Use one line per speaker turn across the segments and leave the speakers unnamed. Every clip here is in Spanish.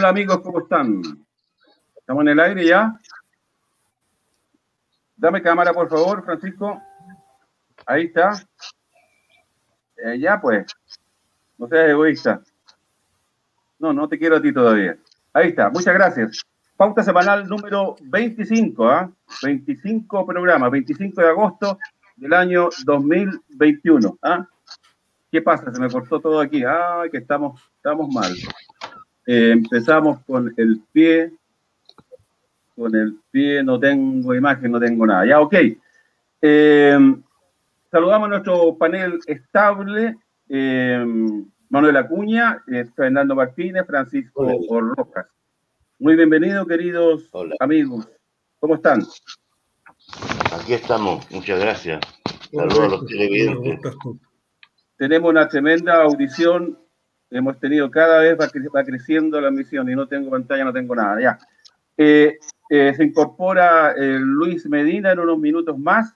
Hola, amigos, ¿cómo están? ¿Estamos en el aire ya? Dame cámara, por favor, Francisco. Ahí está. Eh, ya, pues. No seas egoísta. No, no te quiero a ti todavía. Ahí está, muchas gracias. Pauta semanal número 25, ¿ah? 25 programas, 25 de agosto del año 2021. ¿ah? ¿Qué pasa? Se me cortó todo aquí. Ay, que estamos, estamos mal. Eh, empezamos con el pie. Con el pie no tengo imagen, no tengo nada. Ya, ok. Eh, saludamos a nuestro panel estable. Eh, Manuel Acuña, Fernando Martínez, Francisco Rojas. Muy bienvenido, queridos amigos. ¿Cómo están?
Aquí estamos, muchas gracias. Saludos a los televidentes.
Tenemos una tremenda audición. Hemos tenido cada vez va, creciendo la misión y no tengo pantalla, no tengo nada. Ya. Eh, eh, se incorpora eh, Luis Medina en unos minutos más.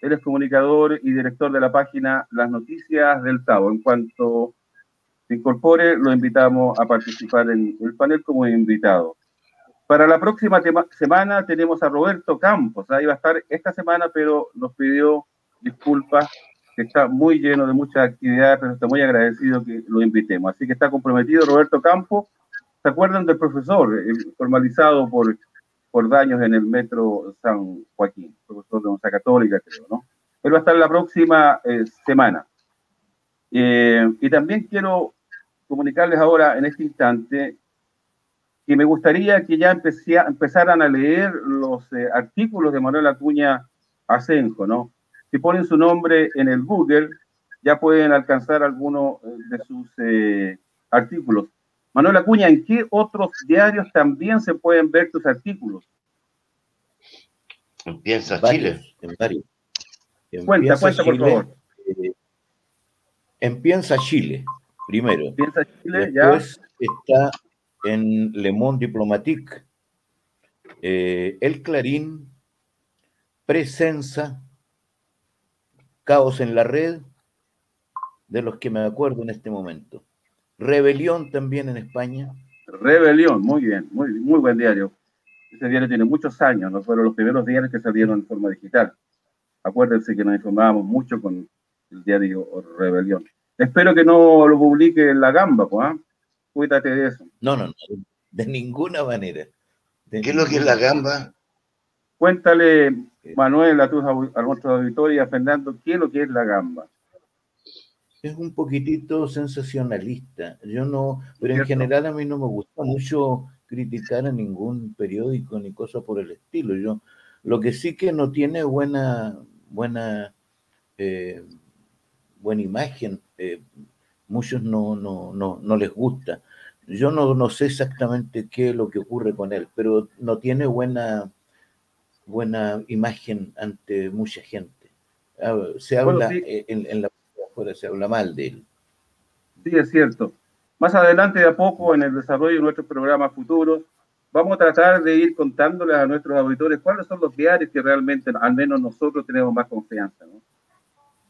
Él es comunicador y director de la página Las Noticias del Tavo. En cuanto se incorpore, lo invitamos a participar en el panel como invitado. Para la próxima semana tenemos a Roberto Campos, ahí va a estar esta semana, pero nos pidió disculpas, que está muy lleno de muchas actividades, pero está muy agradecido que lo invitemos. Así que está comprometido Roberto Campos. ¿Se acuerdan del profesor formalizado por, por daños en el metro San Joaquín, profesor de Universidad Católica, creo, ¿no? Él va a estar la próxima eh, semana. Eh, y también quiero comunicarles ahora, en este instante, que me gustaría que ya empezaran a leer los eh, artículos de Manuel Acuña Asenjo, ¿no? Si ponen su nombre en el Google, ya pueden alcanzar algunos eh, de sus eh, artículos. Manuel Acuña, ¿en qué otros diarios también se pueden ver tus artículos?
En Piensa Chile, en varios.
cuenta, cuenta, por favor.
en Piensa Chile, primero.
Piensa Chile, ya.
está en Le Monde Diplomatique, eh, El Clarín, Presenza, Caos en la Red, de los que me acuerdo en este momento. Rebelión también en España.
Rebelión, muy bien, muy, muy buen diario. Ese diario tiene muchos años, no fueron los primeros diarios que salieron en forma digital. Acuérdense que nos informábamos mucho con el diario Rebelión. Espero que no lo publique en la gamba, pues, Cuídate de eso.
No, no, no, de ninguna manera.
¿Qué es lo que es la gamba?
Cuéntale, Manuel, a, tus, a nuestros auditores y a Fernando, ¿qué es lo que es la gamba?
Es un poquitito sensacionalista. Yo no, pero en general a mí no me gusta mucho criticar a ningún periódico ni cosa por el estilo. Yo, lo que sí que no tiene buena, buena, eh, buena imagen, eh, muchos no, no, no, no les gusta. Yo no, no, sé exactamente qué es lo que ocurre con él, pero no tiene buena, buena imagen ante mucha gente. Ah, se habla eh, en, la afuera, se habla mal de él.
Sí, es cierto. Más adelante, de a poco, en el desarrollo de nuestros programas futuros, vamos a tratar de ir contándoles a nuestros auditores cuáles son los diarios que realmente, al menos nosotros, tenemos más confianza.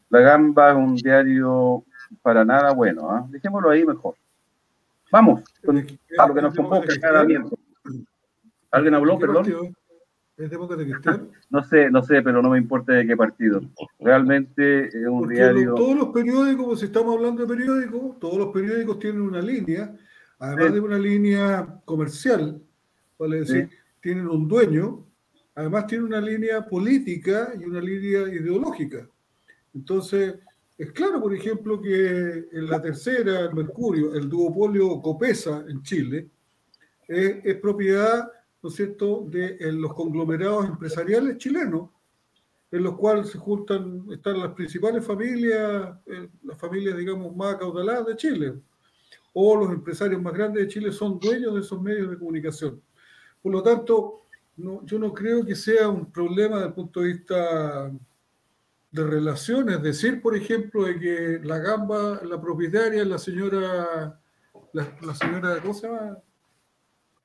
La Gamba es un diario para nada bueno. ¿ah? Dejémoslo ahí mejor. Vamos, con, a lo que nos convoca cada miembro. ¿Alguien habló, perdón?
¿Es de Cristal?
No sé, no sé, pero no me importa de qué partido. Realmente es un diario.
todos los periódicos, si estamos hablando de periódicos, todos los periódicos tienen una línea, además de una línea comercial, vale decir, tienen un dueño, además tienen una línea política y una línea ideológica. Entonces, es claro, por ejemplo, que en la tercera, el Mercurio, el duopolio Copesa en Chile, es, propiedad, ¿no es cierto?, de los conglomerados empresariales chilenos, en los cuales se juntan, están las principales familias, eh, las familias, digamos, más acaudaladas de Chile, o los empresarios más grandes de Chile son dueños de esos medios de comunicación. Por lo tanto, yo no creo que sea un problema desde el punto de vista de relaciones, decir, por ejemplo, de que la gamba, la propietaria la señora, la, señora, ¿cómo se llama?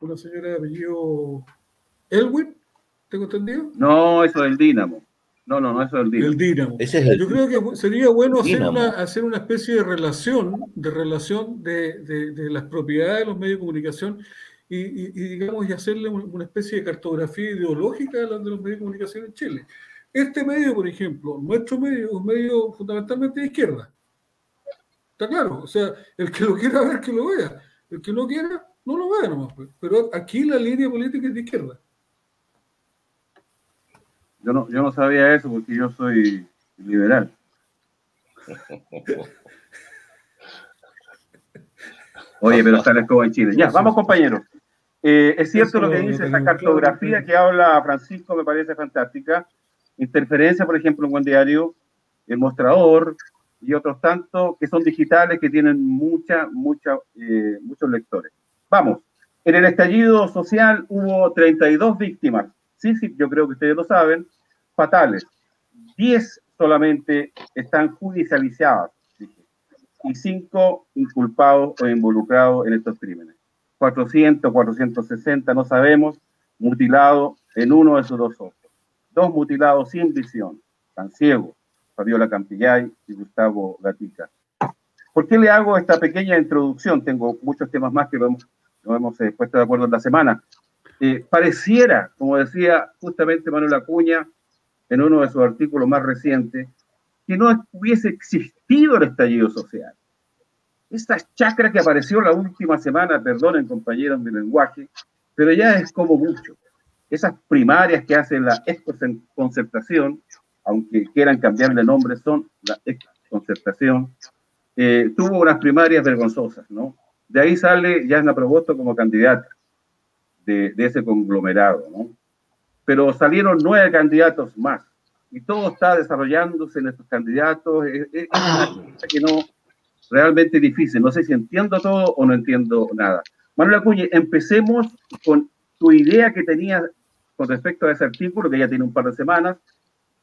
Una señora de apellido Elwin, ¿tengo entendido?
No, eso es el Dínamo. No, no, no, eso es el Dinamo.
El Dinamo.
Ese es el-
Yo creo que sería bueno hacer una, hacer una especie de relación, de relación de, de- de las propiedades de los medios de comunicación y, y- y, digamos, y hacerle un- una especie de cartografía ideológica de los, de los medios de comunicación en Chile. Este medio, por ejemplo, nuestro medio es un medio fundamentalmente de izquierda. Está claro, o sea, el que lo quiera ver, que lo vea. El que no quiera, no lo vea nomás. pues. Pero aquí la línea política es de izquierda.
Yo no, yo no sabía eso porque yo soy liberal. Oye, pero está la escoba en Chile. Ya, vamos compañeros. Eh, es cierto lo que dice esa cartografía que habla Francisco, me parece fantástica. Interferencia, por ejemplo, en Buen Diario, El Mostrador y otros tantos que son digitales que tienen mucha, mucha, eh, muchos lectores. Vamos, en el estallido social hubo 32 víctimas. Sí, sí, yo creo que ustedes lo saben, fatales. 10 solamente están judicializadas, y 5 inculpados o involucrados en estos crímenes. 400, 460, no sabemos, mutilados en uno de sus dos ojos. Dos mutilados sin visión, tan ciegos, Fabiola Campillay y Gustavo Gatica. ¿Por qué le hago esta pequeña introducción? Tengo muchos temas más que lo hemos, lo hemos eh, puesto de acuerdo en la semana. Eh, pareciera, como decía justamente Manuel Acuña en uno de sus artículos más recientes, que no hubiese existido el estallido social. Esta chacra que apareció la última semana, perdonen compañeros mi lenguaje, pero ya es como mucho. Esas primarias que hace la concertación, aunque quieran cambiarle nombre, son la concertación, eh, tuvo unas primarias vergonzosas, ¿no? De ahí sale Yasna Probosto como candidata de, de ese conglomerado, ¿no? Pero salieron nueve candidatos más y todo está desarrollándose en estos candidatos. Es, es una cosa que no, realmente difícil. No sé si entiendo todo o no entiendo nada. Manuel Acuña, empecemos con tu idea que tenías con respecto a ese artículo, que ya tiene un par de semanas,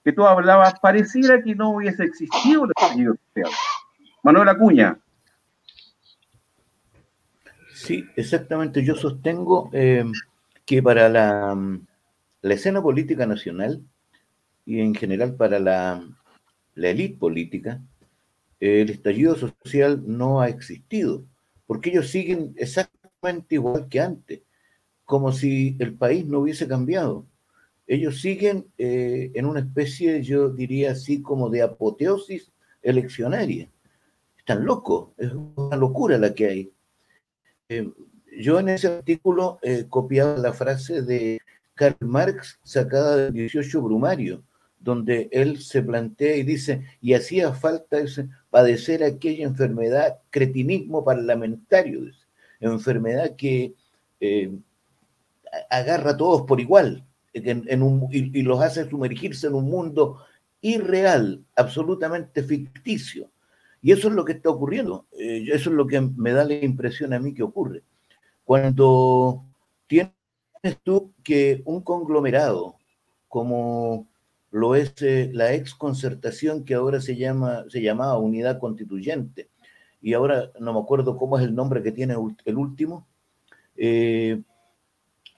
que tú hablabas, pareciera que no hubiese existido el estallido social. Manuel Acuña.
Sí, exactamente. Yo sostengo eh, que para la, escena política nacional y en general para la, la élite política, el estallido social no ha existido, porque ellos siguen exactamente igual que antes, como si el país no hubiese cambiado. Ellos siguen eh, en una especie, yo diría así, como de apoteosis eleccionaria. Están locos, es una locura la que hay. Eh, yo en ese artículo eh, copiaba la frase de Karl Marx sacada del 18 Brumario, donde él se plantea y dice, y hacía falta padecer aquella enfermedad, cretinismo parlamentario, enfermedad que eh, agarra a todos por igual un, y, y, los hace sumergirse en un mundo irreal, absolutamente ficticio. Y eso es lo que está ocurriendo, eh, eso es lo que me da la impresión a mí que ocurre. Cuando tienes tú que un conglomerado como lo es eh, la ex concertación que ahora se llama se llamaba unidad constituyente y ahora no me acuerdo cómo es el nombre que tiene el último eh,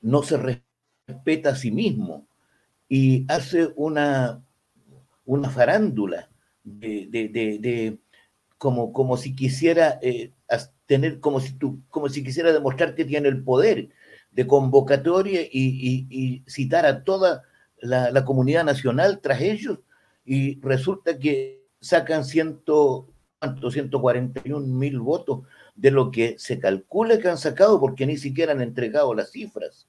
no se respeta a sí mismo y hace una una farándula de, como, como si quisiera eh, tener como si tú como si quisiera demostrar que tiene el poder de convocatoria y, y, y citar a toda la, la, comunidad nacional tras ellos y resulta que sacan ciento, ¿cuánto? 141 mil votos de lo que se calcula que han sacado porque ni siquiera han entregado las cifras.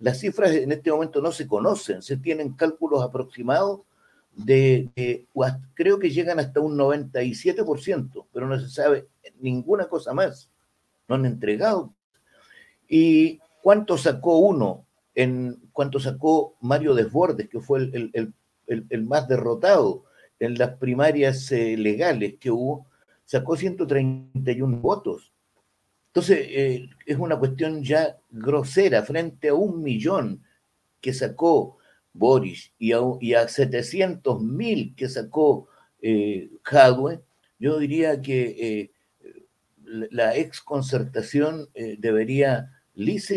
Las cifras en este momento no se conocen, se tienen cálculos aproximados de, creo que llegan hasta un 97%, pero no se sabe ninguna cosa más. No han entregado. ¿Y cuánto sacó uno en cuanto sacó Mario Desbordes, que fue el, el, el, el más derrotado en las primarias eh, legales que hubo, sacó 131 votos. Entonces, eh, es una cuestión ya grosera frente a un millón que sacó Boris y a, y a 700 mil que sacó eh, Jadwe. Yo diría que la ex concertación debería lisa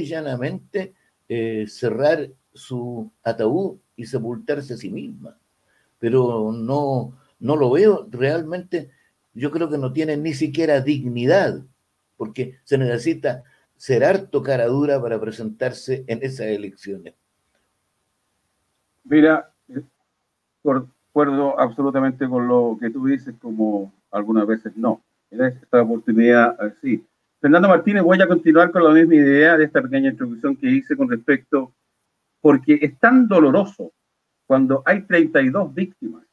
eh, cerrar su ataúd y sepultarse a sí misma. pero no, no lo veo realmente. Yo creo que no tienen ni siquiera dignidad, porque se necesita ser harto cara dura para presentarse en esas elecciones.
Mira, acuerdo absolutamente con lo que tú dices, como algunas veces no. En esta oportunidad, sí. Fernando Martínez, voy a continuar con la misma idea de esta pequeña introducción que hice con respecto, porque es tan doloroso cuando hay 32 víctimas,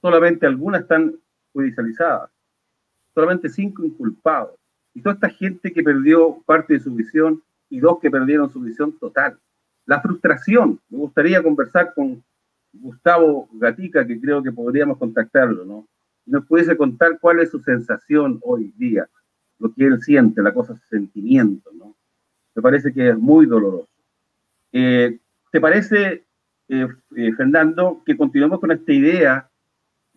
solamente algunas están judicializadas, solamente cinco inculpados, y toda esta gente que perdió parte de su visión y dos que perdieron su visión total. La frustración, me gustaría conversar con Gustavo Gatica, que creo que podríamos contactarlo, ¿no? Nos pudiese contar cuál es su sensación hoy día, lo que él siente, la cosa, sentimiento, ¿no? Me parece que es muy doloroso. Eh, ¿Te parece, eh, eh, Fernando, que continuemos con esta idea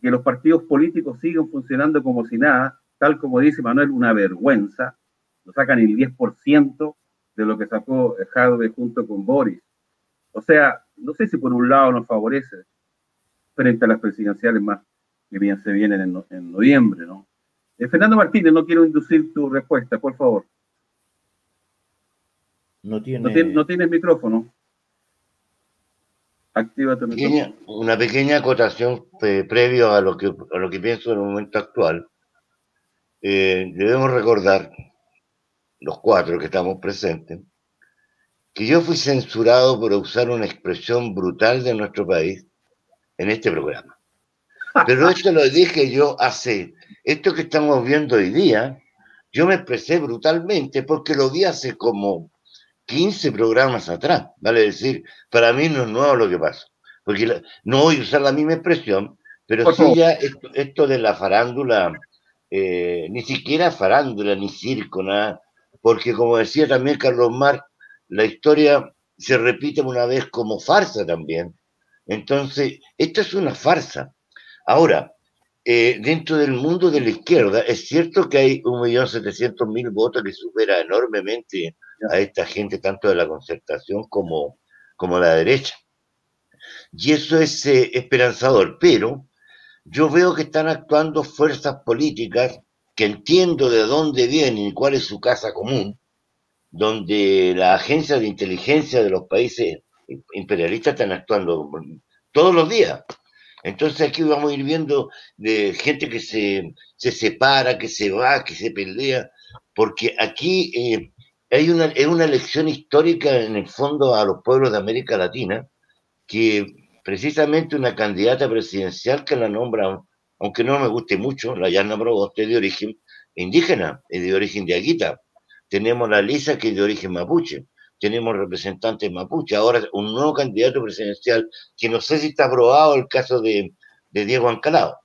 que los partidos políticos siguen funcionando como si nada, tal como dice Manuel, una vergüenza, lo sacan el 10% de lo que sacó Jadwe junto con Boris. O sea, no sé si por un lado nos favorece frente a las presidenciales más que bien se vienen en, noviembre, ¿no? Eh, Fernando Martínez, no quiero inducir tu respuesta, por favor.
No tiene...
No, tienes micrófono. Activa tu
micrófono. Una pequeña acotación eh, previo a lo, que, a lo que pienso en el momento actual. Eh, debemos recordar, los cuatro que estamos presentes, que yo fui censurado por usar una expresión brutal de nuestro país en este programa. Pero esto lo dije yo hace, esto que estamos viendo hoy día, yo me expresé brutalmente porque lo vi hace como 15 programas atrás, vale decir, para mí no es nuevo lo que pasa, porque no voy a usar la misma expresión, pero sí ya esto, de la farándula, eh, ni siquiera farándula, ni circo, nada, porque como decía también Carlos Mar, la historia se repite una vez como farsa también. Entonces, esta es una farsa. Ahora, eh, dentro del mundo de la izquierda, es cierto que hay 1.700.000 votos que supera enormemente a esta gente, tanto de la concertación como, como la derecha. Y eso es eh, esperanzador, pero yo veo que están actuando fuerzas políticas que entiendo de dónde vienen y cuál es su casa común, donde las agencias de inteligencia de los países imperialistas están actuando todos los días. Entonces aquí vamos a ir viendo de gente que se, separa, que se va, que se pelea, porque aquí eh, hay una, es una lección histórica en el fondo a los pueblos de América Latina, que precisamente una candidata presidencial que la nombra, aunque no me guste mucho, la Yana Proboste de origen indígena, es de origen de Aguita, tenemos la Lisa, que es de origen mapuche, tenemos representantes mapuche, ahora un nuevo candidato presidencial, que no sé si está aprobado el caso de, Diego Ancalado.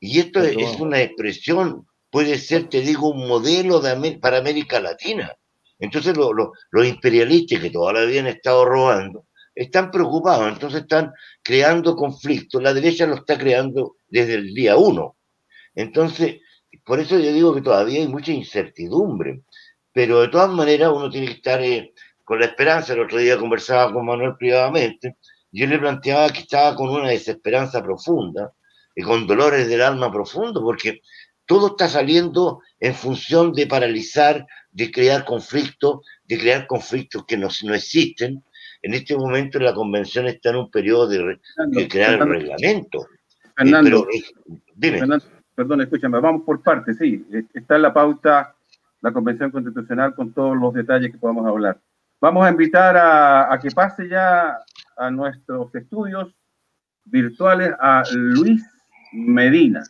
Y esto es, una expresión, puede ser, te digo, un modelo de, para América Latina. Entonces los imperialistas que todavía han estado robando, están preocupados, entonces están creando conflictos. La derecha lo está creando desde el día uno. Entonces, por eso yo digo que todavía hay mucha incertidumbre pero de todas maneras uno tiene que estar eh, con la esperanza. El otro día conversaba con Manuel privadamente, yo le planteaba que estaba con una desesperanza profunda y con dolores del alma profundo, porque todo está saliendo en función de paralizar, de crear conflictos, de crear conflictos que no, no existen. En este momento la convención está en un periodo de, crear el reglamento.
Eh, Fernando, dime. perdón, escúchame, vamos por partes, sí. Está en la pauta la Convención Constitucional con todos los detalles que podamos hablar. Vamos a invitar a, que pase ya a nuestros estudios virtuales a Luis Medina.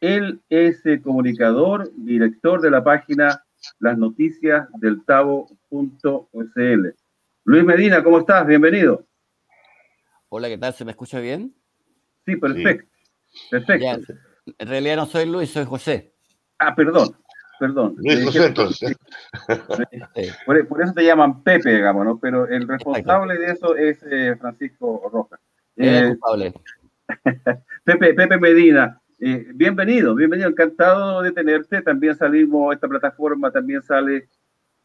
Él es el comunicador, director de la página Las Noticias del Tavo.cl. Luis Medina, ¿cómo estás? Bienvenido.
Hola, ¿qué tal? ¿Se me escucha bien?
Sí, perfecto. Perfecto.
en realidad no soy Luis, soy José.
Ah, perdón perdón.
Luis José, entonces.
Por, eso te llaman Pepe, digamos, ¿no? Pero el responsable de eso es eh, Francisco Rojas.
Eh,
Pepe, Pepe Medina, eh, bienvenido, bienvenido, encantado de tenerte. También salimos, esta plataforma también sale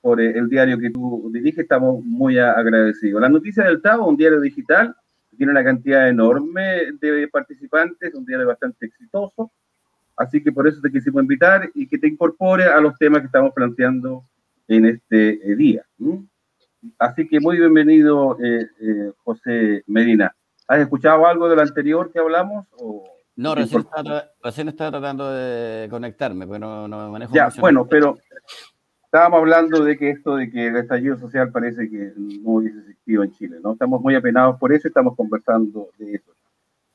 por el diario que tú diriges, estamos muy agradecidos. La noticia del Tavo, un diario digital tiene una cantidad enorme de participantes, un diario bastante exitoso, así que por eso te quisimos invitar y que te incorpore a los temas que estamos planteando en este eh, día. Así que muy bienvenido, eh, eh, José Medina. ¿Has escuchado algo de lo anterior que hablamos?
no, recién estaba, recién estaba, tratando de conectarme, pero no, manejo.
Ya, bueno, pero estábamos hablando de que esto de que el estallido social parece que no hubiese existido en Chile, ¿no? Estamos muy apenados por eso, estamos conversando de eso.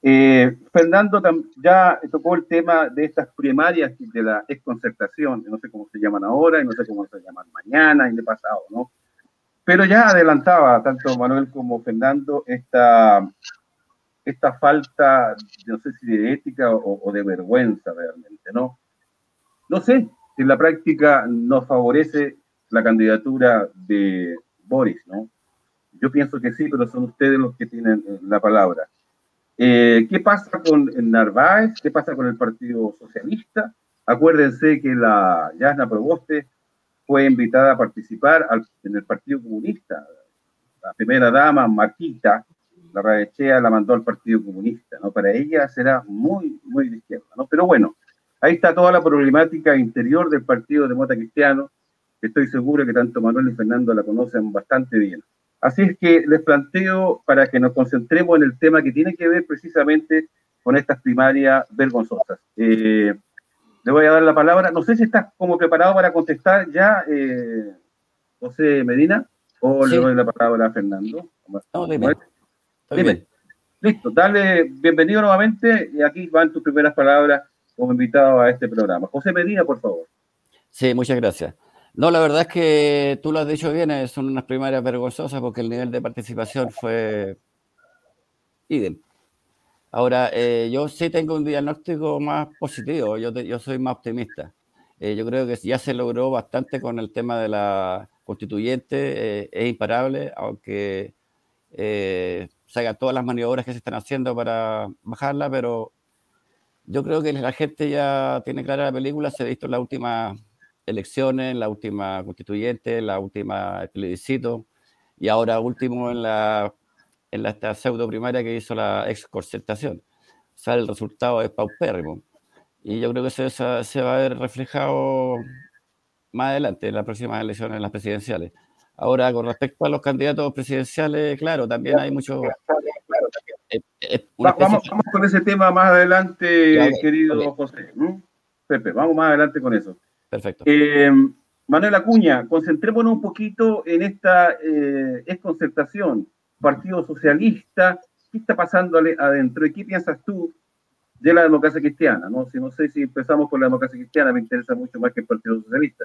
Eh, Fernando ya tocó el tema de estas primarias de la exconcertación, no sé cómo se llaman ahora y no sé cómo se llaman mañana y de pasado, ¿no? Pero ya adelantaba tanto Manuel como Fernando esta, esta falta, no sé si de ética o, o de vergüenza realmente, ¿no? No sé, en la práctica nos favorece la candidatura de Boris, ¿no? Yo pienso que sí, pero son ustedes los que tienen eh, la palabra. Eh, ¿Qué pasa con Narváez? ¿Qué pasa con el Partido Socialista? Acuérdense que la Yasna Proboste fue invitada a participar en el Partido Comunista. La primera dama, Marquita, la Radechea, la mandó al Partido Comunista, ¿no? Para ella será muy, muy de izquierda, ¿no? Pero bueno, Ahí está toda la problemática interior del Partido Demócrata Cristiano, que estoy seguro que tanto Manuel y Fernando la conocen bastante bien. Así es que les planteo para que nos concentremos en el tema que tiene que ver precisamente con estas primarias vergonzosas. Eh, le voy a dar la palabra. No sé si estás como preparado para contestar ya, eh, José Medina, o le doy la palabra a Fernando.
No, dime. dime.
Listo, dale bienvenido nuevamente y aquí van tus primeras palabras como invitado a este programa. José Medina, por favor.
Sí, muchas gracias. No, la verdad es que tú lo has dicho bien, eh, son unas primarias vergonzosas porque el nivel de participación fue idem. Ahora, eh, yo sí tengo un diagnóstico más positivo, yo, yo soy más optimista. Eh, yo creo que ya se logró bastante con el tema de la constituyente, es imparable, aunque se hagan todas las maniobras que se están haciendo para bajarla, pero yo creo que la gente ya tiene clara la película, se ha visto en las últimas elecciones, en la última constituyente, en la última plebiscito y ahora último en la, en la esta pseudo primaria que hizo la ex concertación. O sea, el resultado es paupérrimo. Y yo creo que eso se va a ver reflejado más adelante en las próximas elecciones, en las presidenciales. Ahora, con respecto a los candidatos presidenciales, claro, también hay mucho,
vamos, con ese tema más adelante, querido José. Pepe, vamos más adelante con eso.
Perfecto.
Eh, Manuel Acuña, concentrémonos un poquito en esta eh, concertación. Partido Socialista, ¿qué está pasando adentro? ¿Y qué piensas tú de la democracia cristiana? No, si no sé si empezamos por la democracia cristiana, me interesa mucho más que el Partido Socialista.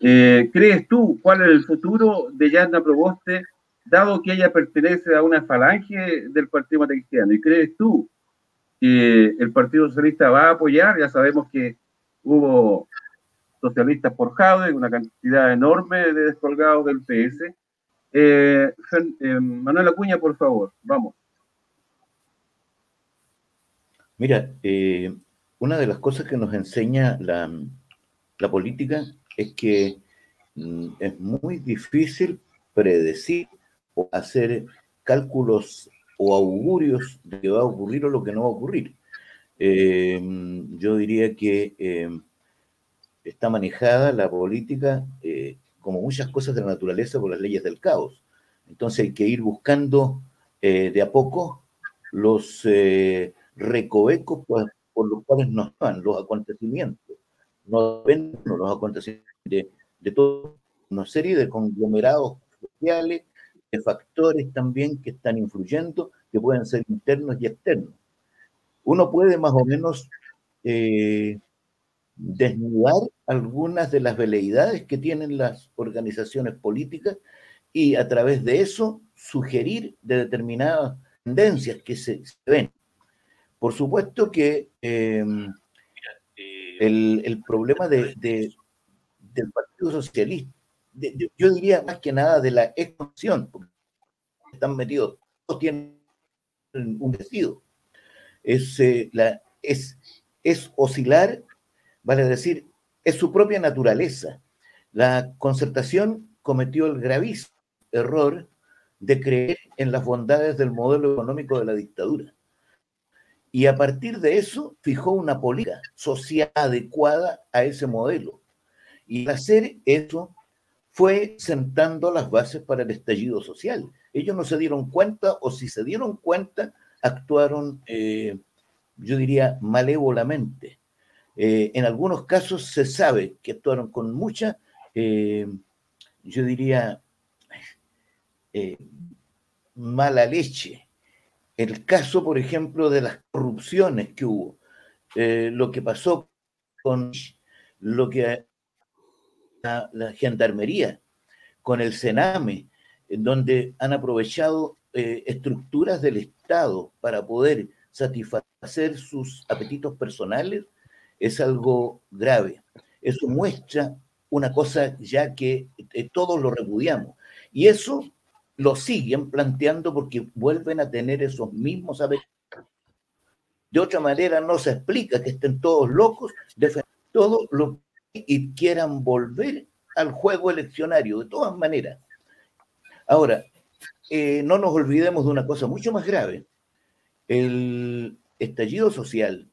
Eh, ¿Crees tú cuál es el futuro de Yarna Proboste dado que ella pertenece a una falange del Partido Cristiano, ¿y crees tú que el Partido Socialista va a apoyar? Ya sabemos que hubo socialistas por Jaude, una cantidad enorme de descolgados del PS. Eh, eh, Manuel Acuña, por favor, vamos.
Mira, eh, una de las cosas que nos enseña la, la política es que mm, es muy difícil predecir o hacer cálculos o augurios de que va a ocurrir o lo que no va a ocurrir. Eh, yo diría que eh, está manejada la política, eh, como muchas cosas de la naturaleza, por las leyes del caos. Entonces hay que ir buscando de a poco los recovecos por, los cuales nos van los acontecimientos. No los acontecimientos de, de toda una serie de conglomerados sociales factores también que están influyendo, que pueden ser internos y externos. Uno puede más o menos eh, desnudar algunas de las veleidades que tienen las organizaciones políticas y a través de eso sugerir de determinadas tendencias que se, ven. Por supuesto que em, el, problema de, del Partido Socialista yo diría más que nada de la expansión, porque están metidos, todos tienen un vestido. Es, eh, la, es, es oscilar, vale decir, es su propia naturaleza. La concertación cometió el gravísimo error de creer en las bondades del modelo económico de la dictadura. Y a partir de eso fijó una política social adecuada a ese modelo. Y al hacer eso fue sentando las bases para el estallido social. Ellos no se dieron cuenta, o si se dieron cuenta, actuaron, eh, yo diría, malévolamente. Eh, en algunos casos se sabe que actuaron con mucha, eh, yo diría, mala leche. El caso, por ejemplo, de las corrupciones que hubo, lo que pasó con lo que la, gendarmería, con el Sename, en donde han aprovechado eh, estructuras del Estado para poder satisfacer sus apetitos personales, es algo grave. Eso muestra una cosa ya que eh, todos lo repudiamos. Y eso lo siguen planteando porque vuelven a tener esos mismos apetitos. De otra manera no se explica que estén todos locos, todo lo y quieran volver al juego eleccionario, de todas maneras. Ahora, eh, no nos olvidemos de una cosa mucho más grave. El estallido social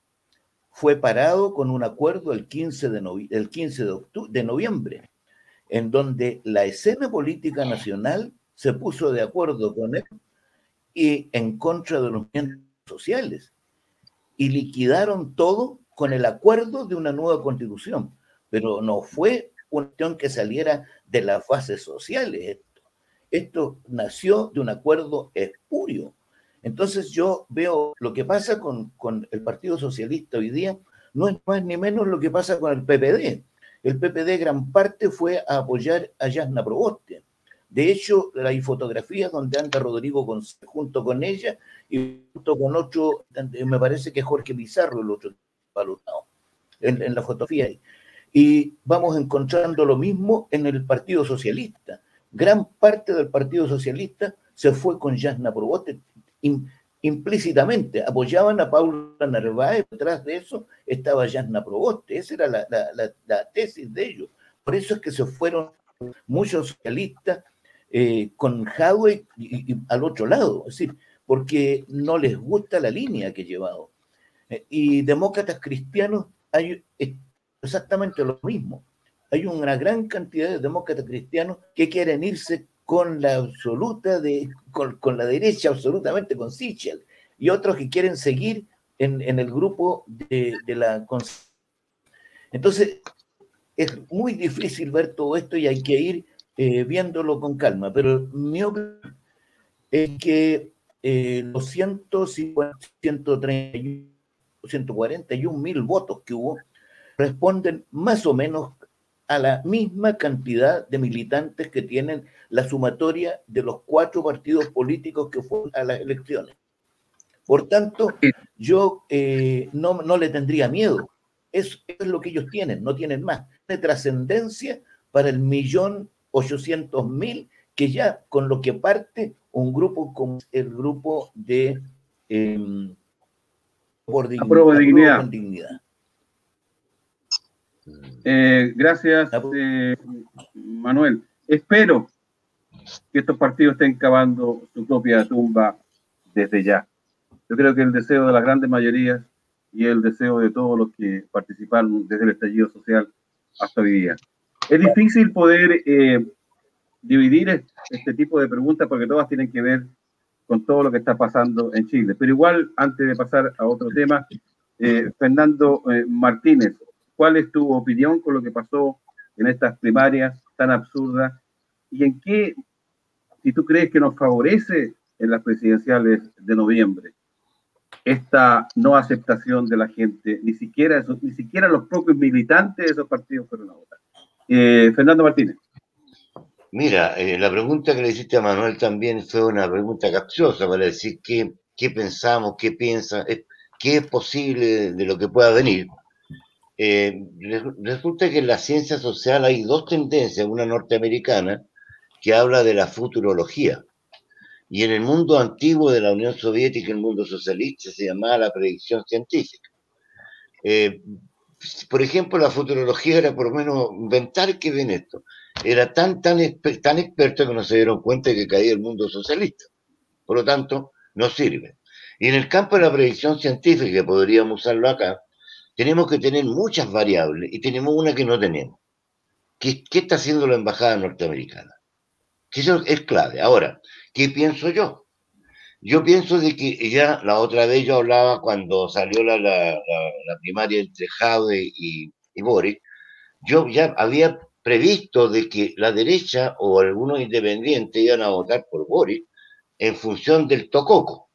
fue parado con un acuerdo el 15 de, el 15 de, de noviembre, en donde la escena política nacional se puso de acuerdo con él y en contra de los movimientos sociales y liquidaron todo con el acuerdo de una nueva constitución pero no fue una cuestión que saliera de las bases sociales esto. Esto nació de un acuerdo espurio. Entonces yo veo lo que pasa con, el Partido Socialista hoy día, no es más ni menos lo que pasa con el PPD. El PPD gran parte fue a apoyar a Yasna Proboste. De hecho, hay fotografías donde anda Rodrigo junto con ella y junto con otro, me parece que Jorge Pizarro, el otro en, en la fotografía. Y vamos encontrando lo mismo en el Partido Socialista. Gran parte del Partido Socialista se fue con Jasna Proboste implícitamente. Apoyaban a Paula Narváez, detrás de eso estaba Jasna Proboste. Esa era la, tesis de ellos. Por eso es que se fueron muchos socialistas eh, con Jadwe y, al otro lado. Es decir, porque no les gusta la línea que he llevado. Eh, y demócratas cristianos hay, exactamente lo mismo. Hay una gran cantidad de demócratas cristianos que quieren irse con la absoluta de, con, la derecha absolutamente con Sichel y otros que quieren seguir en, el grupo de, la entonces es muy difícil ver todo esto y hay que ir eh, viéndolo con calma pero mi opinión es que eh, los 150, 141 mil votos que hubo responden más o menos a la misma cantidad de militantes que tienen la sumatoria de los cuatro partidos políticos que fueron a las elecciones. Por tanto, yo eh, no, no, le tendría miedo. Es, es lo que ellos tienen, no tienen más. De trascendencia para el millón ochocientos mil que ya con lo que parte un grupo como el grupo de eh,
por dignidad. dignidad. Eh, gracias, eh, Manuel. Espero que estos partidos estén cavando su propia tumba desde ya. Yo creo que el deseo de las grandes mayorías y el deseo de todos los que participaron desde el estallido social hasta hoy día. Es difícil poder eh, dividir este tipo de preguntas porque todas tienen que ver con todo lo que está pasando en Chile. Pero igual, antes de pasar a otro tema, Fernando Martínez, ¿Cuál es tu opinión con lo que pasó en estas primarias tan absurdas? ¿Y en qué, si tú crees que nos favorece en las presidenciales de noviembre, esta no aceptación de la gente, ni siquiera, ni siquiera los propios militantes de esos partidos fueron a votar? Eh, Fernando Martínez.
Mira, eh, la pregunta que le hiciste a Manuel también fue una pregunta capciosa para decir qué, qué pensamos, qué piensa, qué es posible de lo que pueda venir. Eh, resulta que en la ciencia social hay dos tendencias, una norteamericana que habla de la futurología, y en el mundo antiguo de la Unión Soviética, el mundo socialista, se llamaba la predicción científica. Eh, por ejemplo, la futurología era por lo menos inventar que ven esto. Era tan, tan, tan experto que no se dieron cuenta de que caía el mundo socialista. Por lo tanto, no sirve. Y en el campo de la predicción científica, que podríamos usarlo acá, tenemos que tener muchas variables y tenemos una que no tenemos. ¿Qué, qué está haciendo la embajada norteamericana? Que eso es clave. Ahora, ¿qué pienso yo? Yo pienso de que ya la otra vez yo hablaba cuando salió la, la, la, primaria entre Jade y, y Boris, yo ya había previsto de que la derecha o algunos independientes iban a votar por Boris en función del tococo,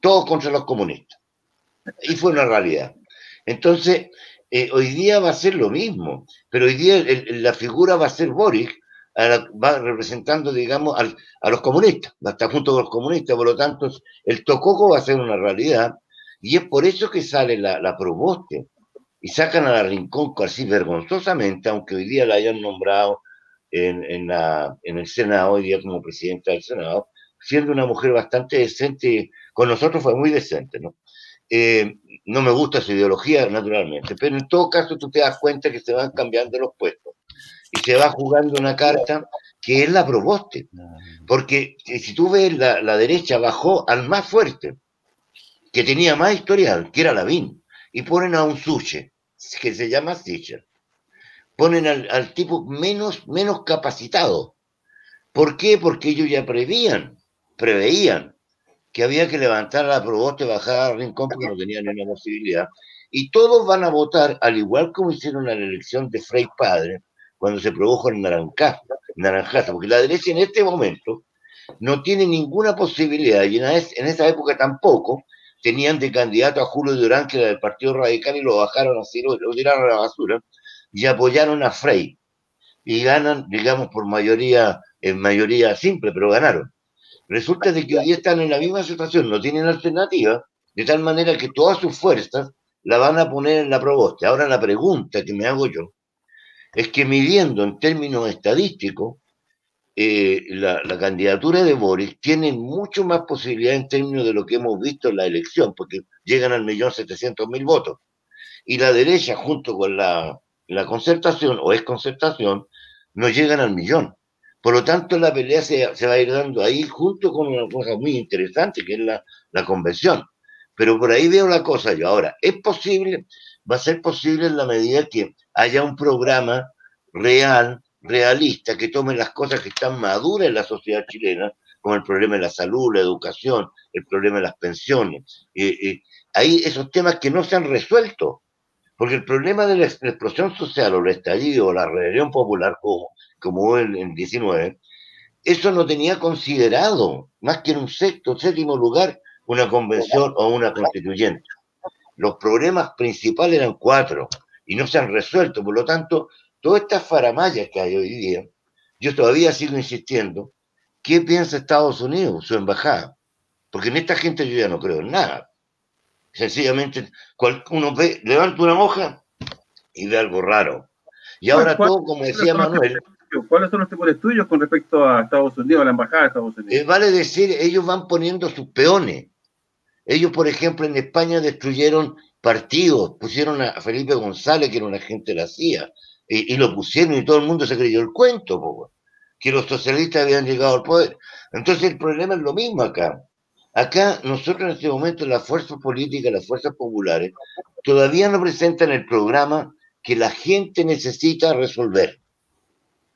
todos contra los comunistas. Y fue una realidad. Entonces, eh, hoy día va a ser lo mismo, pero hoy día la figura va a ser Boris, va representando, digamos, a los comunistas, va a estar junto con los comunistas, por lo tanto, el tococo va a ser una realidad, y es por eso que sale la, la y sacan a la Rincón así vergonzosamente, aunque hoy día la hayan nombrado en, en el Senado, hoy día como presidenta del Senado, siendo una mujer bastante decente, con nosotros fue muy decente, ¿no? Eh, no me gusta su ideología, naturalmente, pero en todo caso tú te das cuenta que se van cambiando los puestos y se va jugando una carta que es la proboste. Porque eh, si tú ves, la, la derecha bajó al más fuerte, que tenía más historial, que era Lavín, y ponen a un Suche, que se llama Stitcher. Ponen al, al tipo menos, menos capacitado. ¿Por qué? Porque ellos ya prevían preveían que había que levantar la proboste bajar al rincón porque no tenían ninguna posibilidad. Y todos van a votar, al igual como hicieron en la elección de Frey Padre, cuando se produjo el naranjazo, naranjazo, porque la derecha en este momento no tiene ninguna posibilidad, y en esa época tampoco, tenían de candidato a Julio Durán, que era del Partido Radical, y lo bajaron así, lo tiraron a la basura, y apoyaron a Frey. Y ganan, digamos, por mayoría, en mayoría simple, pero ganaron. Resulta de que hoy están en la misma situación, no tienen alternativa, de tal manera que todas sus fuerzas la van a poner en la proboste. Ahora la pregunta que me hago yo es que midiendo en términos estadísticos, eh, la, candidatura de Boris tiene mucho más posibilidad en términos de lo que hemos visto en la elección, porque llegan al millón setecientos mil votos. Y la derecha, junto con la, concertación o concertación, no llegan al millón. Por lo tanto, la pelea se, va a ir dando ahí junto con una cosa muy interesante, que es la, la convención. Pero por ahí veo la cosa yo. Ahora, es posible, va a ser posible en la medida que haya un programa real, realista, que tome las cosas que están maduras en la sociedad chilena, como el problema de la salud, la educación, el problema de las pensiones. Eh, eh, hay esos temas que no se han resuelto. Porque el problema de la explosión social o el estallido o la rebelión popular, como como el, el 19, eso no tenía considerado, más que en un sexto, séptimo lugar, una convención o una constituyente. Los problemas principales eran cuatro y no se han resuelto. Por lo tanto, todas estas faramayas que hay hoy día, yo todavía sigo insistiendo, ¿qué piensa Estados Unidos, su embajada? Porque en esta gente yo ya no creo en nada. Sencillamente, uno ve, levanta una hoja y ve algo raro. Y ahora todo, como decía Manuel,
¿Cuáles son los tipos de estudios con respecto a Estados Unidos, a la embajada de Estados Unidos?
Vale decir, ellos van poniendo sus peones. Ellos, por ejemplo, en España destruyeron partidos, pusieron a Felipe González, que era un agente de la CIA, y, lo pusieron y todo el mundo se creyó el cuento, que los socialistas habían llegado al poder. Entonces el problema es lo mismo acá. Acá nosotros en este momento las fuerzas políticas, las fuerzas populares, todavía no presentan el programa que la gente necesita resolver.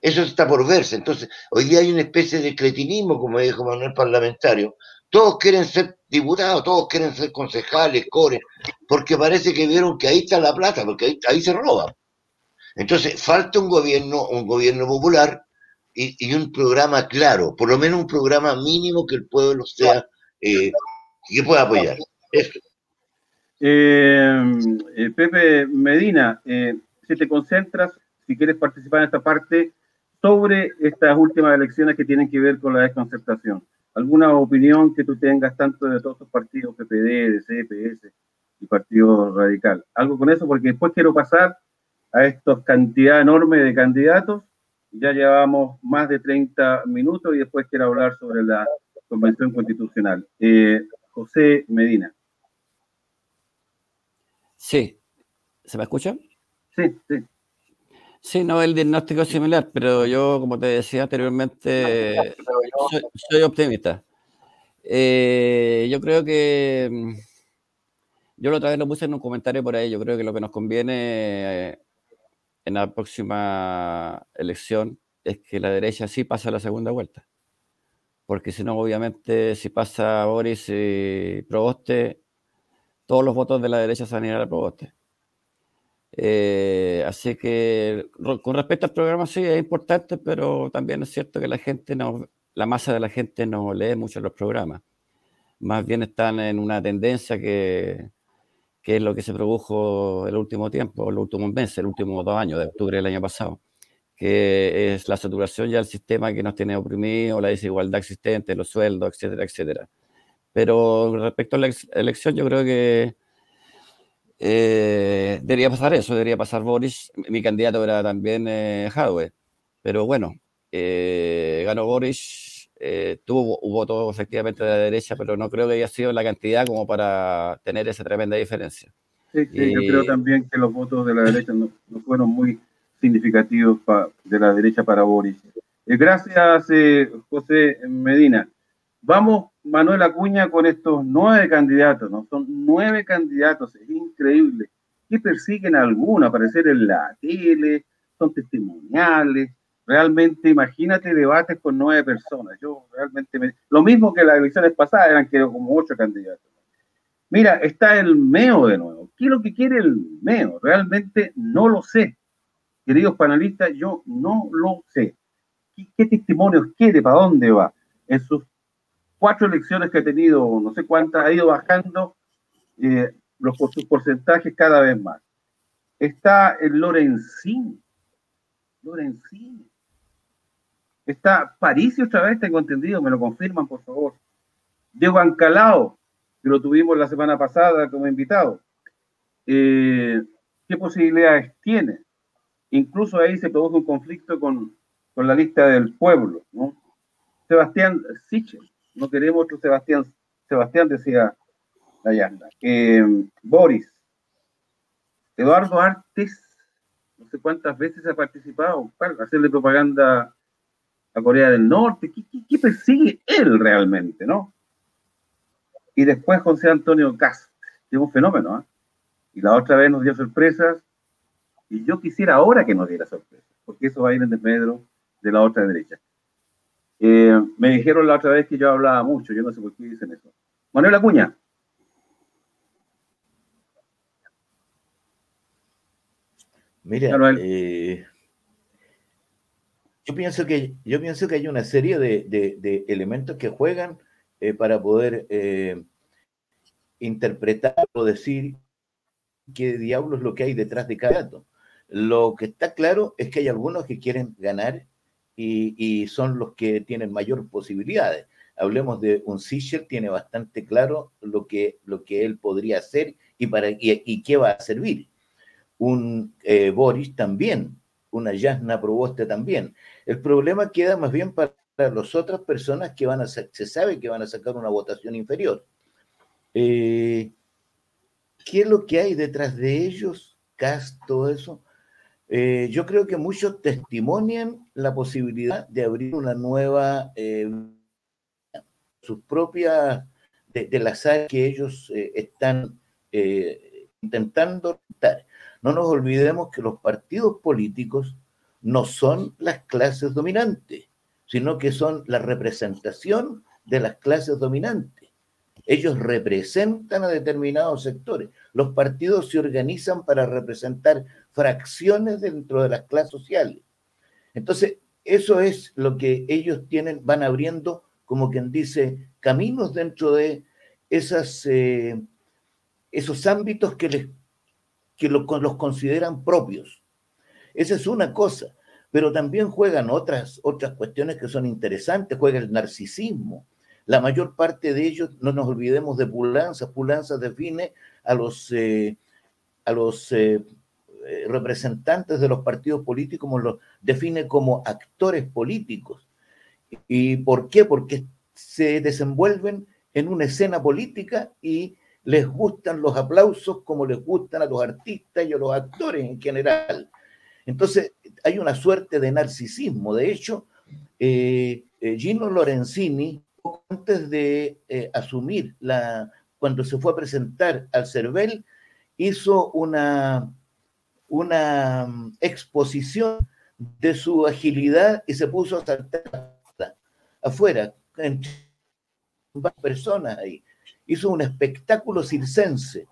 Eso está por verse. Entonces, hoy día hay una especie de cretinismo, como dijo Manuel Parlamentario. Todos quieren ser diputados, todos quieren ser concejales, core, porque parece que vieron que ahí está la plata, porque ahí, ahí se roba. Entonces, falta un gobierno, un gobierno popular y, y, un programa claro, por lo menos un programa mínimo que el pueblo sea, eh, que pueda apoyar. Esto.
Eh, eh, Pepe Medina, eh, si te concentras, si quieres participar en esta parte, sobre estas últimas elecciones que tienen que ver con la desconcertación. ¿Alguna opinión que tú tengas tanto de todos los partidos, PPD, DC, PS y Partido Radical? Algo con eso, porque después quiero pasar a esta cantidad enorme de candidatos. Ya llevamos más de 30 minutos y después quiero hablar sobre la Convención Constitucional. Eh, José Medina.
Sí. ¿Se me escucha?
Sí, sí.
Sí, no, el diagnóstico es similar, pero yo, como te decía anteriormente, soy, optimista. Eh, yo creo que, yo la otra vez lo puse en un comentario por ahí, yo creo que lo que nos conviene eh, en la próxima elección es que la derecha sí pase a la segunda vuelta. Porque si no, obviamente, si pasa Boris y Proboste, todos los votos de la derecha se van a ir a Proboste. Eh, así que con respecto al programa sí es importante, pero también es cierto que la gente no, la masa de la gente no lee mucho los programas. Más bien están en una tendencia que, que es lo que se produjo el último tiempo, los últimos meses, el último dos años, de octubre del año pasado, que es la saturación ya del sistema que nos tiene oprimido, la desigualdad existente, los sueldos, etcétera, etcétera. Pero respecto a la elección, yo creo que eh, debería pasar eso, debería pasar Boris. Mi candidato era también eh, pero bueno, eh, ganó Boris, eh, tuvo un voto efectivamente de la derecha, pero no creo que haya sido la cantidad como para tener esa tremenda diferencia.
Sí, sí yo creo también que los votos de la derecha no, fueron muy significativos de la derecha para Boris. gracias, José Medina. Vamos Manuel Acuña con estos nueve candidatos, ¿no? Son nueve candidatos, es increíble. Que persiguen a alguno, aparecer en la tele, son testimoniales. Realmente, imagínate debates con nueve personas. Yo realmente me... Lo mismo que las elecciones pasadas, eran como ocho candidatos. Mira, está el MEO de nuevo. ¿Qué es lo que quiere el MEO? Realmente no lo sé. Queridos panelistas, yo no lo sé. ¿Qué, qué testimonios quiere? ¿Para dónde va? En sus cuatro elecciones que ha tenido, no sé cuántas, ha ido bajando eh, los, sus porcentajes cada vez más. Está el Lorenzín. Lorenzín. Está París otra vez, tengo entendido, me lo confirman, por favor. Diego Ancalao, que lo tuvimos la semana pasada como invitado. Eh, ¿Qué posibilidades tiene? Incluso ahí se produjo un conflicto con, con la lista del pueblo, ¿no? Sebastián Sichel, no queremos otro Sebastián. Sebastián decía Dayana. Eh, Boris, Eduardo Artes, no sé cuántas veces ha participado para hacerle propaganda a Corea del Norte. ¿Qué, persigue él realmente, no? Y después José Antonio Cast, que es un fenómeno, ¿eh? Y la otra vez nos dio sorpresas, y yo quisiera ahora que nos diera sorpresas, porque eso va a ir en desmedro de la otra derecha. Eh, me dijeron la otra vez que yo hablaba mucho, yo no sé por qué dicen eso. Manuel Acuña.
Mira, eh, yo, pienso que, yo pienso que hay una serie de, elementos que juegan eh, para poder interpretar o decir qué diablos es lo que hay detrás de cada dato. Lo que está claro es que hay algunos que quieren ganar y, son los que tienen mayor posibilidades. Hablemos de un Sichel, tiene bastante claro lo que, lo que él podría hacer y, para, y, qué va a servir. Un eh, Boris también, una Yasna Proboste también. El problema queda más bien para las otras personas que van a, se sabe que van a sacar una votación inferior. Eh, ¿Qué es lo que hay detrás de ellos? CAS, todo eso. Eh, yo creo que muchos testimonian la posibilidad de abrir una nueva, eh, sus propias, de, las áreas que ellos eh, están intentando No nos olvidemos que los partidos políticos no son las clases dominantes, sino que son la representación de las clases dominantes. Ellos representan a determinados sectores. Los partidos se organizan para representar fracciones dentro de las clases sociales. Entonces, eso es lo que ellos tienen, van abriendo, como quien dice, caminos dentro de esas, eh, esos ámbitos que, les, que los consideran propios. Esa es una cosa, pero también juegan otras, otras cuestiones que son interesantes, juega el narcisismo. La mayor parte de ellos, no nos olvidemos de Pulanza, Pulanza define a los, eh, a los eh, representantes de los partidos políticos como los define como actores políticos. ¿Y por qué? Porque se desenvuelven en una escena política y les gustan los aplausos como les gustan a los artistas y a los actores en general. Entonces, hay una suerte de narcisismo. De hecho, eh, eh, Gino Lorenzini, antes de eh, asumir la, cuando se fue a presentar al CERVEL, hizo una, una mm, exposición de su agilidad y se puso a saltar afuera, en personas ahí. Hizo un espectáculo circense.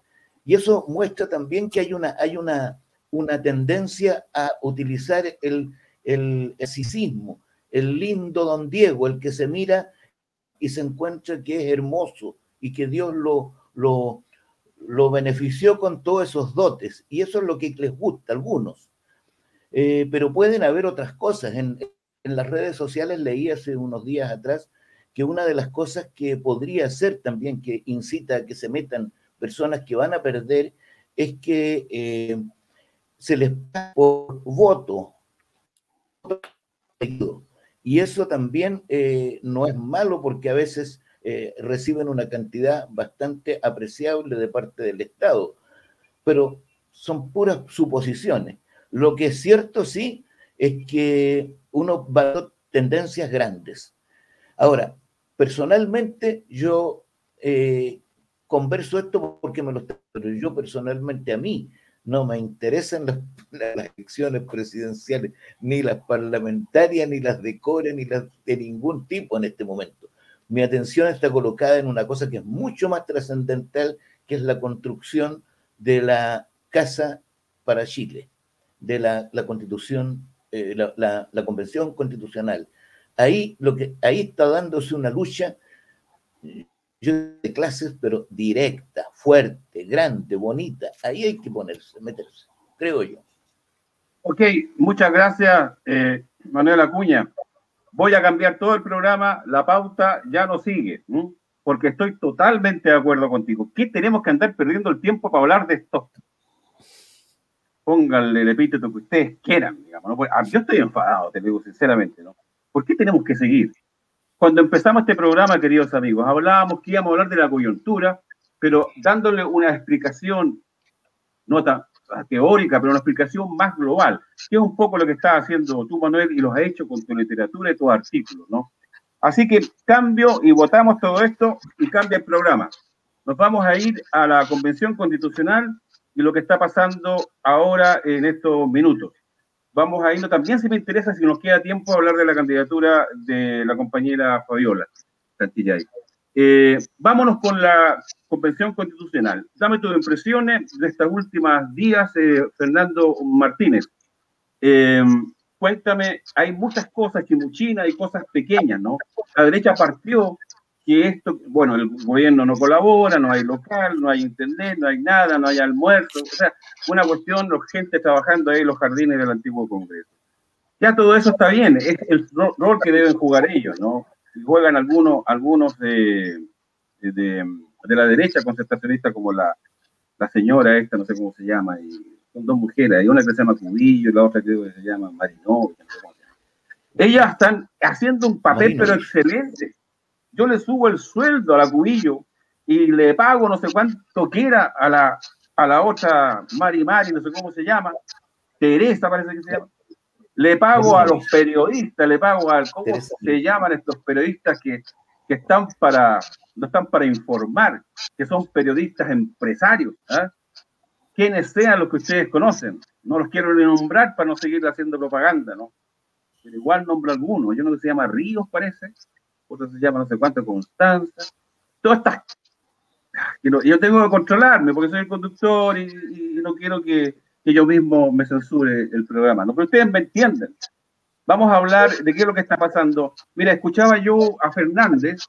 Y eso muestra también que hay una, hay una, una tendencia a utilizar el, el, el lindo don Diego, el que se mira y se encuentra que es hermoso y que Dios lo, lo, lo benefició con todos esos dotes. Y eso es lo que les gusta a algunos. Eh, pero pueden haber otras cosas. En, las redes sociales leí hace unos días atrás que una de las cosas que podría ser también que incita a que se metan personas que van a perder es que eh, se les paga por voto. Y eso también eh, no es malo porque a veces eh, reciben una cantidad bastante apreciable de parte del Estado, pero son puras suposiciones. Lo que es cierto, sí, es que uno va a tendencias grandes. Ahora, personalmente yo eh, converso esto porque me lo pero yo personalmente a mí no me interesan las, las, elecciones presidenciales, ni las parlamentarias, ni las de core, ni las de ningún tipo en este momento. Mi atención está colocada en una cosa que es mucho más trascendental, que es la construcción de la Casa para Chile, de la, Constitución, eh, la, Convención Constitucional. Ahí, lo que, ahí está dándose una lucha yo de clases, pero directa, fuerte, grande, bonita. Ahí hay que ponerse, meterse, creo yo.
Ok, muchas gracias, eh, Manuel Acuña. Voy a cambiar todo el programa, la pauta ya no sigue, ¿no? porque estoy totalmente de acuerdo contigo. ¿Qué tenemos que andar perdiendo el tiempo para hablar de esto? Pónganle el epíteto que ustedes quieran, digamos. ¿no? Pues, ah, yo estoy enfadado, te digo sinceramente, ¿no? ¿Por qué tenemos que seguir? Cuando empezamos este programa, queridos amigos, hablábamos que íbamos a hablar de la coyuntura, pero dándole una explicación, nota teórica, pero una explicación más global, que es un poco lo que estás haciendo tú, Manuel, y lo has hecho con tu literatura y tus artículos, ¿no? Así que cambio y votamos todo esto y cambia el programa. Nos vamos a ir a la Convención Constitucional y lo que está pasando ahora en estos minutos vamos a irnos también, si me interesa, si nos queda tiempo, hablar de la candidatura de la compañera Fabiola Santillay. Eh, vámonos con la Convención Constitucional. Dame tus impresiones de estos últimos días, eh, Fernando Martínez. Eh, cuéntame, hay muchas cosas, chimuchinas y cosas pequeñas, ¿no? La derecha partió que esto, bueno, el gobierno no colabora, no hay local, no hay internet, no hay nada, no hay almuerzo, o sea, una cuestión, la gente trabajando ahí en los jardines del antiguo Congreso. Ya todo eso está bien, es el rol que deben jugar ellos, ¿no? Juegan algunos, algunos de, de, de la derecha concertacionista como la, la señora esta, no sé cómo se llama, y son dos mujeres, hay una que se llama Cubillo y la otra creo que se llama Marinó. Ellas están haciendo un papel pero excelente yo le subo el sueldo a la Cubillo y le pago no sé cuánto quiera a la, a la otra Mari Mari, no sé cómo se llama, Teresa parece que se llama. Le pago a los periodistas, le pago a cómo se llaman estos periodistas que, que están para, no están para informar, que son periodistas empresarios, ¿eh? quienes sean los que ustedes conocen. No los quiero nombrar para no seguir haciendo propaganda, ¿no? Pero igual nombro algunos. Yo no sé se llama Ríos, parece otro se llama no sé cuánto, Constanza, todas estas yo tengo que controlarme porque soy el conductor y, no quiero que, yo mismo me censure el programa, ¿no? Pero ustedes me entienden. Vamos a hablar de qué es lo que está pasando. Mira, escuchaba yo a Fernández,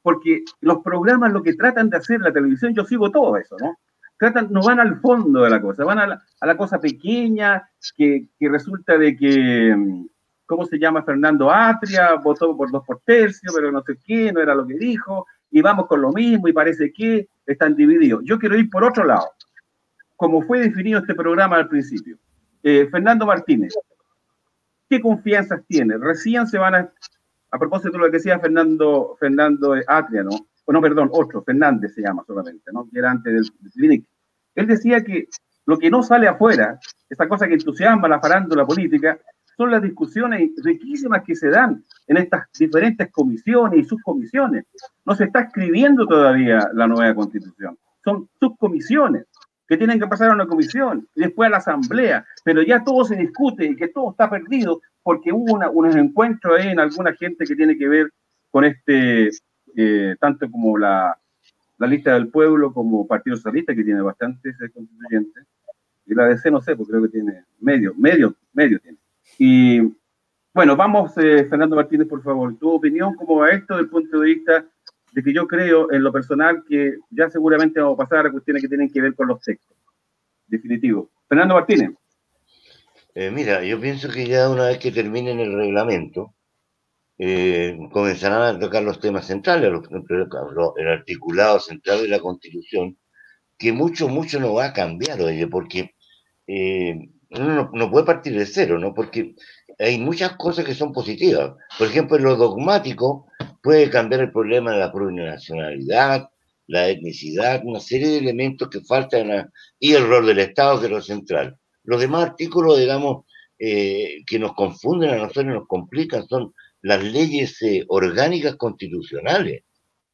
porque los programas lo que tratan de hacer la televisión, yo sigo todo eso, ¿no? Tratan, no van al fondo de la cosa, van a la, cosa pequeña que, que resulta de que ¿cómo se llama? Fernando Atria, votó por dos por tercio, pero no sé qué, no era lo que dijo, y vamos con lo mismo y parece que están divididos. Yo quiero ir por otro lado, como fue definido este programa al principio. Eh, Fernando Martínez, ¿qué confianzas tiene? Recién se van a, a propósito de lo que decía Fernando, Fernando Atria, ¿no? no, perdón, otro, Fernández se llama solamente, ¿no? Que era antes del, del Él decía que lo que no sale afuera, esa cosa que entusiasma la farándula política, son las discusiones riquísimas que se dan en estas diferentes comisiones y subcomisiones. No se está escribiendo todavía la nueva constitución. Son subcomisiones que tienen que pasar a una comisión y después a la asamblea, pero ya todo se discute y que todo está perdido porque hubo una, unos encuentros en alguna gente que tiene que ver con este, eh, tanto como la, la, lista del pueblo como Partido Socialista, que tiene bastantes constituyentes, y la DC no sé, porque creo que tiene medio, medio, medio tiene. Y bueno, vamos, eh, Fernando Martínez, por favor, tu opinión como va esto desde el punto de vista de que yo creo en lo personal que ya seguramente vamos a pasar a cuestiones que tienen que ver con los textos. Definitivo. Fernando Martínez.
Eh, mira, yo pienso que ya una vez que terminen el reglamento, eh, comenzarán a tocar los temas centrales, el articulado central de la Constitución, que mucho, mucho no va a cambiar, oye, porque eh, uno no, puede partir de cero, ¿no? Porque hay muchas cosas que son positivas. Por ejemplo, en lo dogmático puede cambiar el problema de la plurinacionalidad, la etnicidad, una serie de elementos que faltan y el rol del Estado, que lo central. Los demás artículos, digamos, eh, que nos confunden a nosotros y nos complican son las leyes eh, orgánicas constitucionales.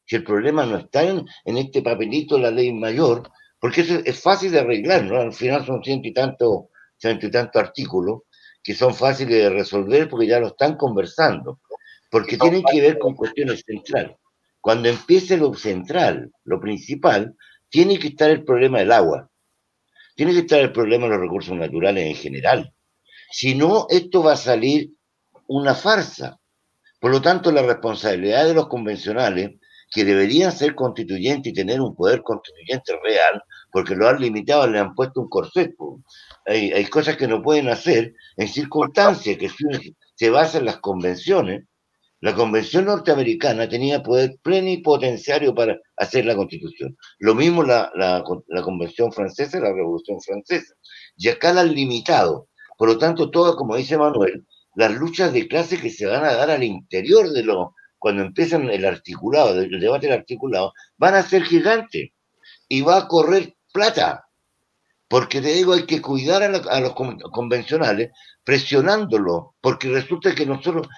Si el problema no está en, este papelito, la ley mayor, porque eso es fácil de arreglar, ¿no? Al final son ciento y tanto, ciento y tanto artículos que son fáciles de resolver porque ya lo están conversando, porque tienen que ver con cuestiones centrales. Cuando empiece lo central, lo principal, tiene que estar el problema del agua, tiene que estar el problema de los recursos naturales en general. Si no, esto va a salir una farsa. Por lo tanto, la responsabilidad de los convencionales, que deberían ser constituyentes y tener un poder constituyente real, porque lo han limitado, le han puesto un corset. Hay, hay cosas que no pueden hacer en circunstancias que se basan en las convenciones, la Convención norteamericana tenía poder plenipotenciario para hacer la Constitución. Lo mismo la, la, Convención francesa, la Revolución francesa. Y acá la limitado. Por lo tanto, todo, como dice Manuel, las luchas de clase que se van a dar al interior de lo, cuando empiezan el articulado, el debate del articulado, van a ser gigantes. Y va a correr plata. Porque te digo, hay que cuidar a, a los convencionales presionándolo, porque resulta que nosotros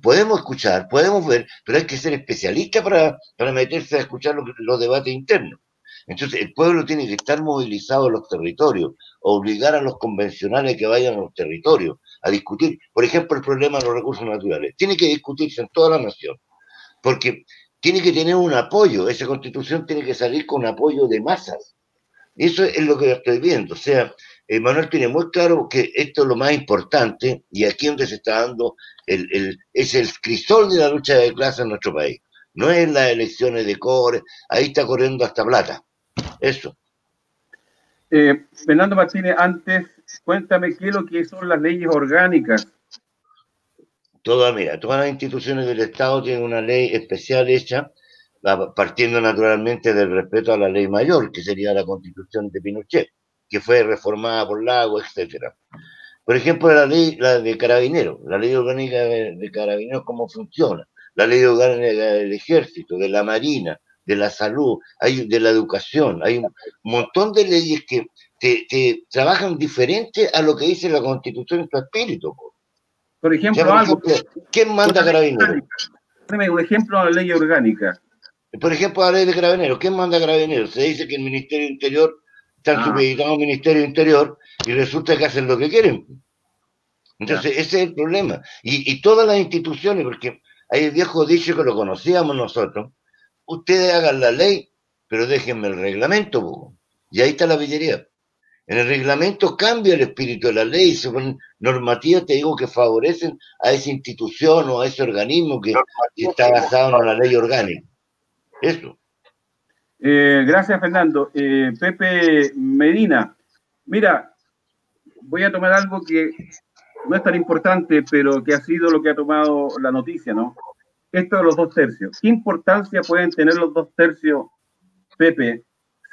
podemos escuchar, podemos ver, pero hay que ser especialista para, para meterse a escuchar los debates internos. Entonces, el pueblo tiene que estar movilizado en los territorios, obligar a los convencionales que vayan a los territorios a discutir, por ejemplo, el problema de los recursos naturales. Tiene que discutirse en toda la nación, porque tiene que tener un apoyo, esa constitución tiene que salir con apoyo de masas. Y eso es lo que estoy viendo. O sea, Manuel tiene muy claro que esto es lo más importante y aquí donde se está dando el, es el crisol de la lucha de clase en nuestro país. No es las elecciones de cobre, ahí está corriendo hasta plata. Eso.
Eh, Fernando Martínez, antes, cuéntame qué es lo que son las leyes orgánicas.
Todas, mira, todas las instituciones del Estado tienen una ley especial hecha, partiendo naturalmente del respeto a la ley mayor, que sería la constitución de Pinochet que fue reformada por Lago, etcétera. Por ejemplo, la ley la de carabineros, la ley orgánica de, carabineros, cómo funciona, la ley orgánica del ejército, de la marina, de la salud, hay, de la educación, hay un montón de leyes que te, trabajan diferente a lo que dice la constitución en su espíritu.
Por ejemplo, algo,
¿quién manda carabineros?
Dame un ejemplo de la ley orgánica.
Por ejemplo, la ley de carabineros, ¿quién manda carabineros? Se dice que el Ministerio Interior están ah. supeditados al Ministerio Interior y resulta que hacen lo que quieren. Entonces, ese es el problema. Y, todas las instituciones, porque hay el viejo dicho que lo conocíamos nosotros, ustedes hagan la ley, pero déjenme el reglamento, y ahí está la villería. En el reglamento cambia el espíritu de la ley, se ponen normativas, te digo, que favorecen a esa institución o a ese organismo que, está basado en la ley orgánica. Eso.
Eh, gracias, Fernando. Eh, Pepe Medina, mira, voy a tomar algo que no es tan importante, pero que ha sido lo que ha tomado la noticia, ¿no? Esto de los dos tercios. ¿Qué importancia pueden tener los dos tercios, Pepe,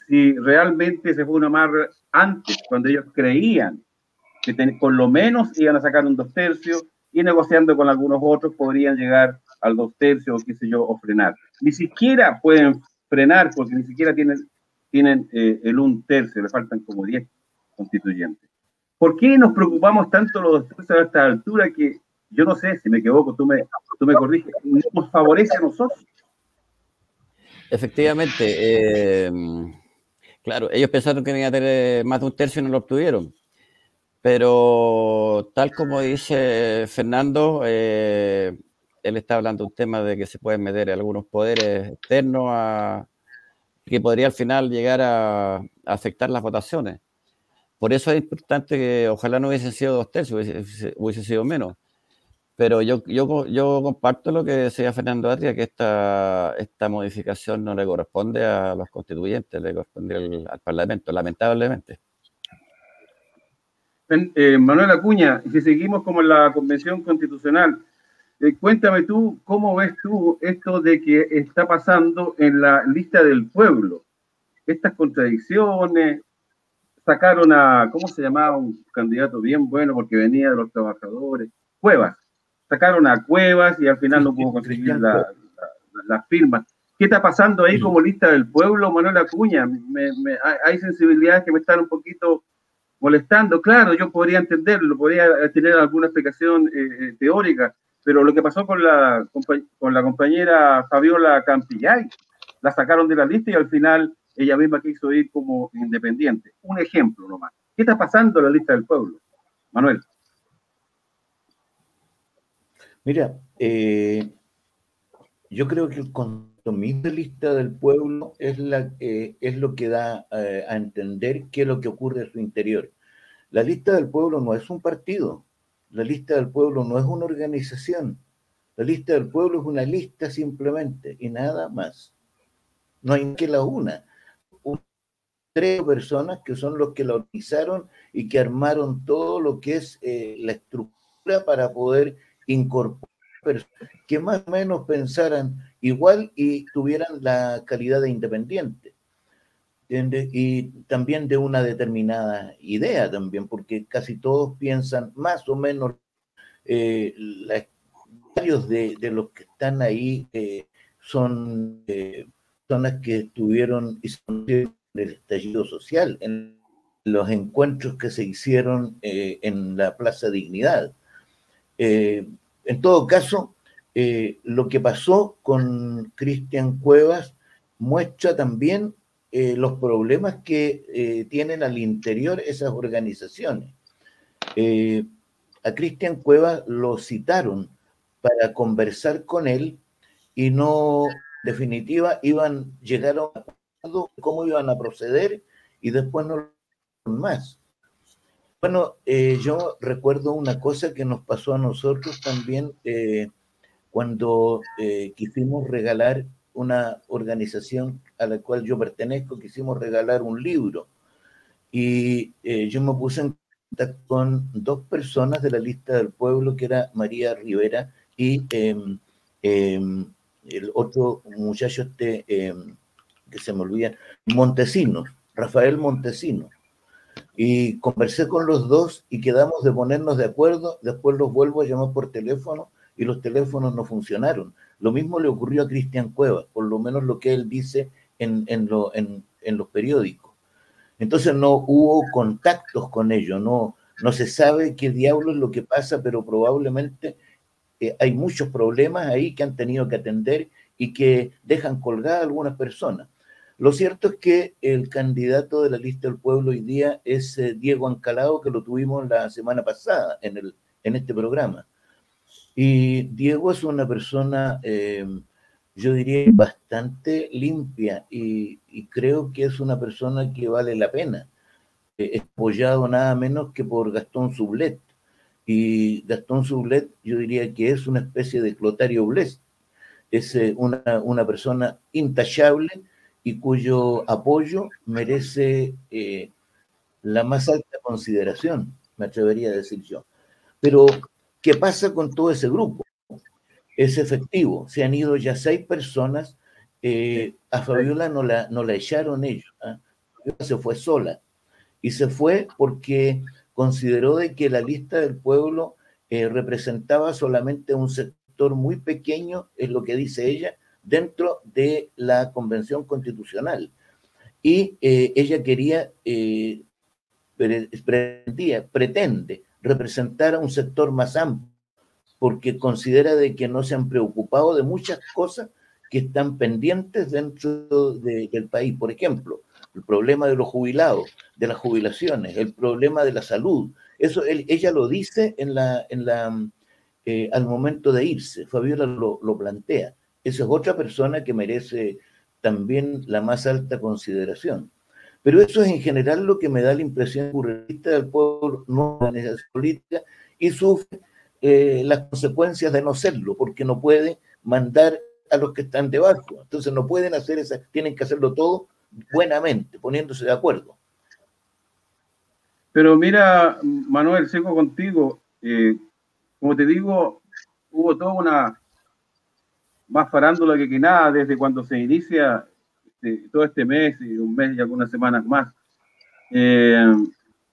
si realmente se fue una mar antes, cuando ellos creían que con lo menos iban a sacar un dos tercios y negociando con algunos otros podrían llegar al dos tercios o qué sé yo, o frenar? ni siquiera pueden frenar porque ni siquiera tienen, tienen eh, el un tercio, le faltan como 10 constituyentes. ¿Por qué nos preocupamos tanto los dos a esta altura que yo no sé si me equivoco, tú me, tú me corriges, nos favorece a nosotros?
Efectivamente, eh, claro, ellos pensaron que iban a tener más de un tercio y no lo obtuvieron. Pero tal como dice Fernando, eh, él está hablando de un tema de que se pueden meter algunos poderes externos a, que podría al final llegar a, afectar las votaciones. Por eso es importante que ojalá no hubiesen sido dos tercios, hubiese, sido menos. Pero yo, yo, yo comparto lo que decía Fernando Atria, que esta, esta modificación no le corresponde a los constituyentes, le corresponde al Parlamento, lamentablemente.
Eh, Manuel Acuña, si seguimos como la Convención Constitucional, eh, cuéntame tú, ¿cómo ves tú esto de que está pasando en la lista del pueblo? Estas contradicciones, sacaron a, ¿cómo se llamaba? Un candidato bien bueno porque venía de los trabajadores, Cuevas. Sacaron a Cuevas y al final no pudo conseguir las la, firmas. ¿Qué está pasando ahí como lista del pueblo, Manuel Acuña? hay sensibilidades que me están un poquito molestando. Claro, yo podría entenderlo, podría tener alguna explicación eh, eh, teórica, pero lo que pasó con la, con la compañera Fabiola Campillay, la sacaron de la lista y al final ella misma quiso ir como independiente. Un ejemplo nomás. ¿Qué está pasando en la lista del pueblo? Manuel.
Mira, eh, yo creo que el compromiso de lista del pueblo es, la, es lo que da a entender qué es lo que ocurre en su interior. La lista del pueblo no es un partido, la lista del pueblo no es una organización, la lista del pueblo es una lista simplemente y nada más. No hay que la una. Tres personas que son los que la organizaron y que armaron todo lo que es eh, la estructura para poder incorporar personas que más o menos pensaran igual y tuvieran la calidad de independiente y también de una determinada idea también, porque casi todos piensan más o menos, eh, varios de, los que están ahí eh, son eh, personas que estuvieron en el estallido social, en los encuentros que se hicieron en la Plaza Dignidad. en todo caso, lo que pasó con Cristian Cuevas muestra también eh, los problemas que eh, tienen al interior esas organizaciones. Eh, a Cristian Cueva lo citaron para conversar con él y no, definitiva, iban, llegaron a cómo iban a proceder y después no más. Bueno, yo recuerdo una cosa que nos pasó a nosotros también cuando quisimos regalar una organización a la cual yo pertenezco, quisimos regalar un libro. Y eh, yo me puse en contacto con dos personas de la lista del pueblo, que era María Rivera y em, em, el otro muchacho este, em, que se me olvida, Montesinos, Rafael Montesinos. Y conversé con los dos y quedamos de ponernos de acuerdo. Después los vuelvo a llamar por teléfono y los teléfonos no funcionaron. Lo mismo le ocurrió a Cristian Cuevas, por lo menos lo que él dice en, los periódicos. Entonces no hubo contactos con ellos, no, no se sabe qué diablo es lo que pasa, pero probablemente eh, hay muchos problemas ahí que han tenido que atender y que dejan colgada a algunas personas. Lo cierto es que el candidato de la lista del pueblo hoy día es eh, Diego Ancalado, que lo tuvimos la semana pasada en, el, en este programa. Y Diego es una persona, eh, yo diría, bastante limpia y, creo que es una persona que vale la pena. Eh, es apoyado nada menos que por Gastón Sublet. Y Gastón Sublet, yo diría que es una especie de Clotario Bles. Es eh, una, una, persona intachable y cuyo apoyo merece la más alta consideración, me atrevería a decir yo. Pero ¿Qué pasa con todo ese grupo? Es efectivo. Se han ido ya seis personas. Eh, a Fabiola no la, no la echaron ellos. ¿ah? Se fue sola. Y se fue porque consideró de que la lista del pueblo eh, representaba solamente un sector muy pequeño, es lo que dice ella, dentro de la Convención Constitucional. Y eh, ella quería, eh, pretendía, pretende representar a un sector más amplio, porque considera de que no se han preocupado de muchas cosas que están pendientes dentro del país. Por ejemplo, el problema de los jubilados, de las jubilaciones, el problema de la salud. Eso ella lo dice en la, en la, eh, al momento de irse. Fabiola lo, lo plantea. Esa es otra persona que merece también la más alta consideración. Pero eso es en general lo que me da la impresión burrista del pueblo no organización política y sufre eh, las consecuencias de no serlo, porque no puede mandar a los que están debajo. Entonces no pueden hacer esa, tienen que hacerlo todo buenamente, poniéndose de acuerdo.
Pero mira, Manuel, sigo contigo. Eh, como te digo, hubo toda una más farándula que, que nada desde cuando se inicia este, todo este mes y un mes y algunas semanas más. Eh,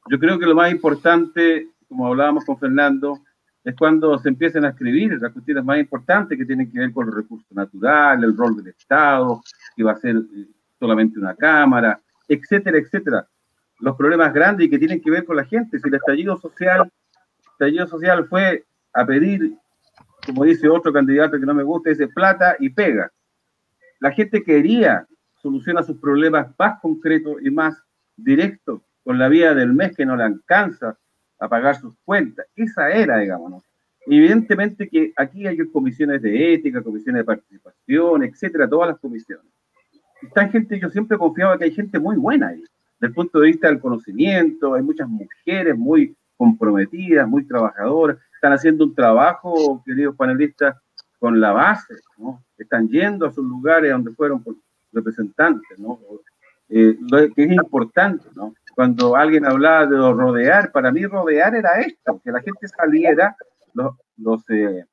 yo creo que lo más importante, como hablábamos con Fernando, es cuando se empiezan a escribir las cuestiones más importantes que tienen que ver con los recursos naturales, el rol del Estado, que va a ser eh, solamente una cámara, etcétera, etcétera. Los problemas grandes y que tienen que ver con la gente. Si el estallido social, el estallido social fue a pedir, como dice otro candidato que no me gusta, dice plata y pega. La gente quería soluciona sus problemas más concretos y más directos con la vía del mes que no le alcanza a pagar sus cuentas. Esa era, digamos. Evidentemente que aquí hay comisiones de ética, comisiones de participación, etcétera, todas las comisiones. Está gente, yo siempre confiaba que hay gente muy buena ahí, desde el punto de vista del conocimiento, hay muchas mujeres muy comprometidas, muy trabajadoras, están haciendo un trabajo, queridos panelistas, con la base, ¿no? Están yendo a sus lugares donde fueron representantes, ¿no? Eh, que es importante, ¿no? Cuando alguien hablaba de rodear, para mí rodear era esto, que la gente saliera, los, los, eh,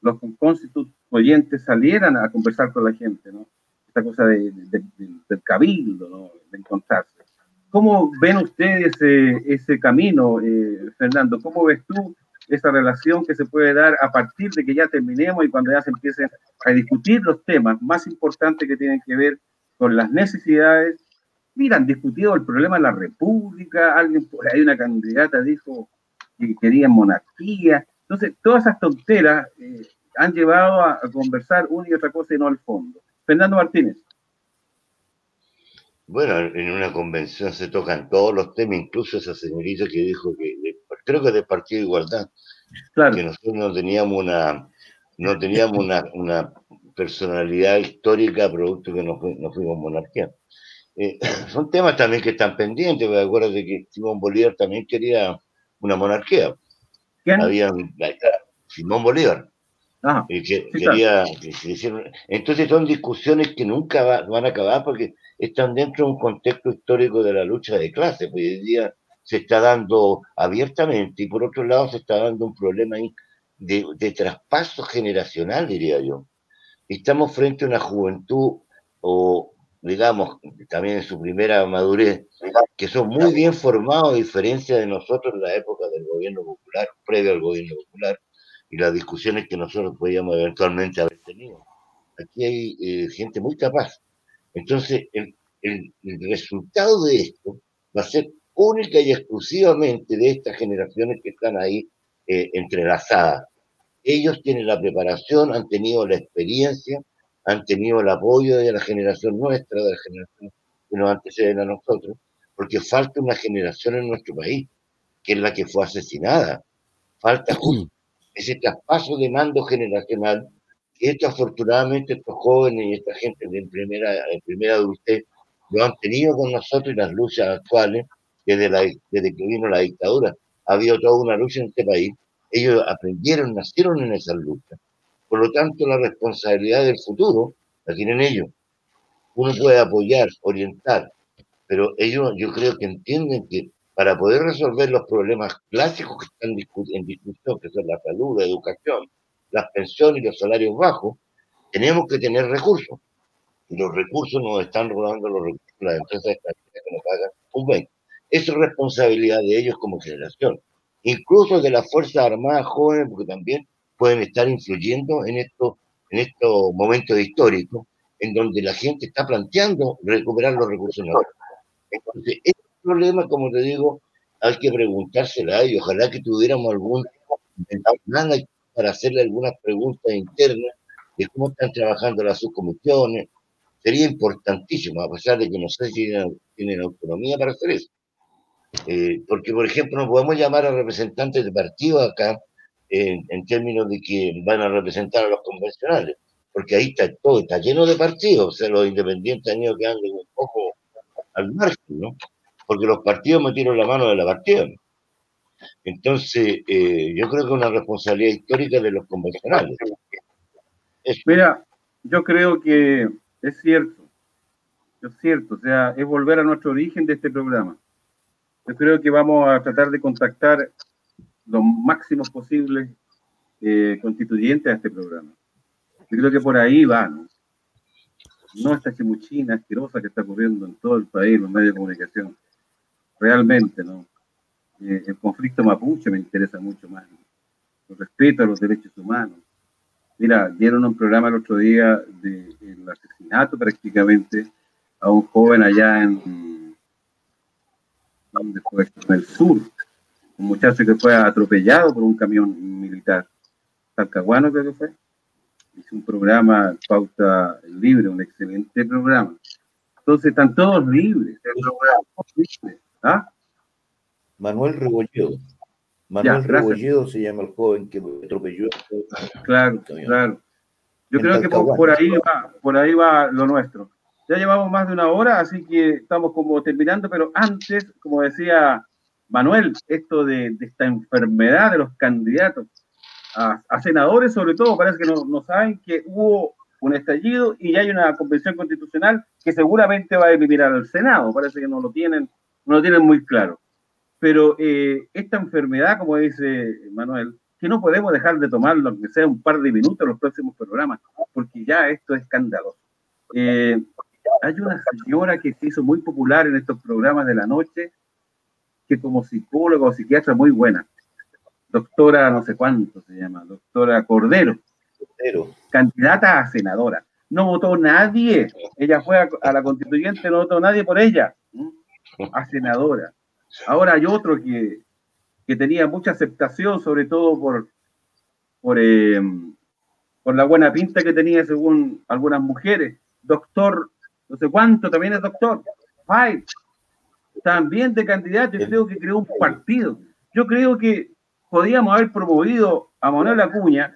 los constituyentes salieran a conversar con la gente, ¿no? Esta cosa de, del cabildo, ¿no? De encontrarse. ¿Cómo ven ustedes ese, ese camino, eh, Fernando? ¿Cómo ves tú esa relación que se puede dar a partir de que ya terminemos y cuando ya se empiecen a discutir los temas más importantes que tienen que ver con las necesidades. Mira, han discutido el problema de la República, alguien por ahí, una candidata dijo que querían monarquía. Entonces, todas esas tonteras eh, han llevado a, conversar una y otra cosa y no al fondo. Fernando Martínez.
Bueno, en una convención se tocan todos los temas, incluso esa señorita que dijo que, creo que del Partido de Igualdad, que nosotros no teníamos una, no teníamos una, una personalidad histórica producto que no, fuimos monarquía. Eh, son temas también que están pendientes, me acuerdo de que Simón Bolívar también quería una monarquía. ¿Quién? Había, Simón Bolívar. Ah, que quería, entonces son discusiones que nunca van a acabar porque están dentro de un contexto histórico de la lucha de clases. Pues hoy día se está dando abiertamente y por otro lado se está dando un problema ahí de, traspaso generacional, diría yo. Estamos frente a una juventud, o digamos, también en su primera madurez, que son muy bien formados a diferencia de nosotros en la época del gobierno popular, previo al gobierno popular, y las discusiones que nosotros podíamos eventualmente haber tenido. Aquí hay eh, gente muy capaz. Entonces, el, el, resultado de esto va a ser única y exclusivamente de estas generaciones que están ahí eh, entrelazadas. Ellos tienen la preparación, han tenido la experiencia, han tenido el apoyo de la generación nuestra, de la generación que nos anteceden a nosotros, porque falta una generación en nuestro país, que es la que fue asesinada. Falta ese traspaso de mando generacional que esto afortunadamente estos jóvenes y esta gente de primera, de primera adultez lo han tenido con nosotros y las luchas actuales desde, la, desde que vino la dictadura. Ha habido toda una lucha en este país ellos aprendieron, nacieron en esa lucha. Por lo tanto, la responsabilidad del futuro la tienen ellos. Uno puede apoyar, orientar, pero ellos yo creo que entienden que para poder resolver los problemas clásicos que están en discusión, que son la salud, la educación, las pensiones y los salarios bajos, tenemos que tener recursos. Y los recursos nos están robando los recursos las empresas extranjeras que nos pagan un 20. Es responsabilidad de ellos como generación incluso de las Fuerzas Armadas jóvenes, porque también pueden estar influyendo en, esto, en estos momentos históricos en donde la gente está planteando recuperar los recursos naturales. Entonces, este problema, como te digo, hay que preguntársela y ojalá que tuviéramos algún para hacerle algunas preguntas internas de cómo están trabajando las subcomisiones. Sería importantísimo, a pesar de que no sé si tienen, autonomía para hacer eso. Eh, porque, por ejemplo, no podemos llamar a representantes de partidos acá en, términos de que van a representar a los convencionales, porque ahí está todo, está lleno de partidos, o sea, los independientes han ido quedando un poco al margen, ¿no? Porque los partidos metieron la mano de la partida. Entonces, eh, yo creo que es una responsabilidad histórica de los convencionales.
Mira, yo creo que es cierto, es cierto, o sea, es volver a nuestro origen de este programa. Yo creo que vamos a tratar de contactar los máximos posibles eh, constituyentes a este programa. Yo creo que por ahí va, ¿no? No esta chimuchina asquerosa que está ocurriendo en todo el país, los medios de comunicación. Realmente, ¿no? Eh, el conflicto mapuche me interesa mucho más. El respeto a los derechos humanos. Mira, dieron un programa el otro día del de, asesinato prácticamente a un joven allá en, ¿dónde fue? en el sur, un muchacho que fue atropellado por un camión militar. Talcahuano creo que fue. Hizo un programa Pauta Libre, un excelente programa. Entonces están todos libres.
¿Ah? Manuel Rebolledo. Manuel Rebolledo se llama el joven que atropelló.
Claro, claro. Yo creo que por, ahí va, por ahí va lo nuestro. Ya llevamos más de una hora, así que estamos como terminando, pero antes, como decía Manuel, esto de, esta enfermedad de los candidatos a, senadores, sobre todo, parece que no, saben que hubo un estallido y ya hay una convención constitucional que seguramente va a eliminar al Senado. Parece que no lo tienen, no lo tienen muy claro. Pero eh, esta enfermedad, como dice Manuel, que no podemos dejar de tomarlo, aunque sea un par de minutos en los próximos programas, porque ya esto es escandaloso. Eh, hay una señora que se hizo muy popular en estos programas de la noche, que como psicóloga o psiquiatra muy buena. Doctora no sé cuánto se llama, doctora Cordero. Cordero. Candidata a senadora. No votó nadie. Ella fue a, la constituyente, no votó nadie por ella. A senadora. Ahora hay otro que, que tenía mucha aceptación, sobre todo por, por, eh, por la buena pinta que tenía según algunas mujeres. Doctor, no sé cuánto, también es doctor. Five también de candidato, yo creo que creó un partido. Yo creo que podíamos haber promovido a Manuel Acuña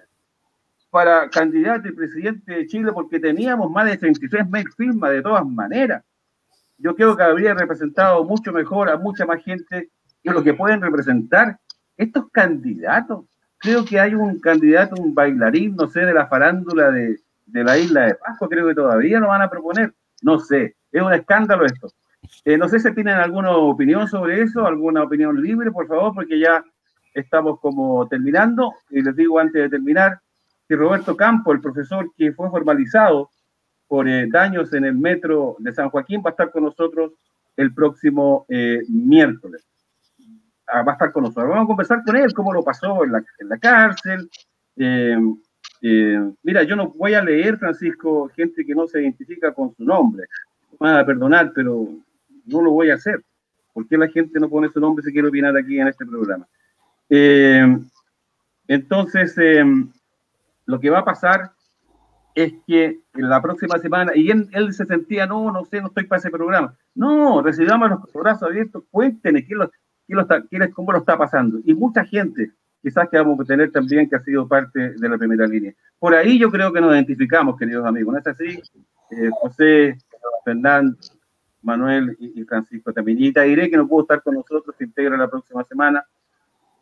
para candidato y presidente de Chile porque teníamos más de 33 mil firmas de todas maneras. Yo creo que habría representado mucho mejor a mucha más gente que lo que pueden representar estos candidatos. Creo que hay un candidato, un bailarín, no sé, de la farándula de, de la isla de Pascua, creo que todavía no van a proponer. No sé, es un escándalo esto. Eh, no sé si tienen alguna opinión sobre eso, alguna opinión libre, por favor, porque ya estamos como terminando. Y les digo antes de terminar que Roberto Campo, el profesor que fue formalizado por eh, daños en el metro de San Joaquín, va a estar con nosotros el próximo eh, miércoles. Ah, va a estar con nosotros. Vamos a conversar con él, cómo lo pasó en la, en la cárcel. Mira, yo no voy a leer, Francisco, gente que no se identifica con su nombre. Van a perdonar, pero no lo voy a hacer. ¿Por qué la gente no pone su nombre si quiere opinar aquí en este programa? Eh, entonces, eh, lo que va a pasar es que en la próxima semana, y él, se sentía, no, no sé, no estoy para ese programa. No, recibamos los brazos abiertos, cuéntenos quién lo, quién está, quién cómo lo está pasando. Y mucha gente, quizás que vamos a tener también que ha sido parte de la primera línea. Por ahí yo creo que nos identificamos, queridos amigos. ¿No es así? Eh, José, Fernando, Manuel y, Francisco también. Y diré que no pudo estar con nosotros, se integra la próxima semana.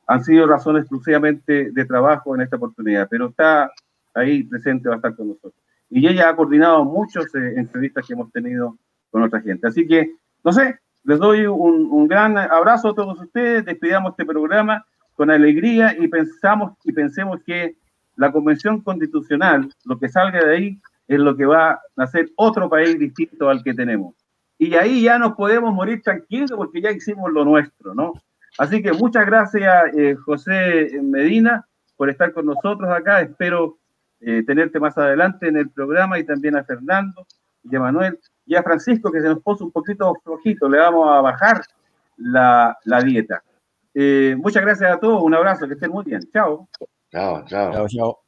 Han sido razones exclusivamente de trabajo en esta oportunidad, pero está ahí presente, va a estar con nosotros. Y ella ha coordinado muchas eh, entrevistas que hemos tenido con otra gente. Así que, no sé, les doy un, un, gran abrazo a todos ustedes, despidamos este programa con alegría y pensamos y pensemos que la convención constitucional, lo que salga de ahí, es lo que va a hacer otro país distinto al que tenemos y ahí ya nos podemos morir tranquilos porque ya hicimos lo nuestro, ¿no? Así que muchas gracias, eh, José Medina, por estar con nosotros acá. Espero eh, tenerte más adelante en el programa y también a Fernando y a Manuel y a Francisco que se nos puso un poquito flojito, le vamos a bajar la, la dieta. Eh, muchas gracias a todos, un abrazo, que estén muy bien. Chao.
Chao, chao.
Chao, chao.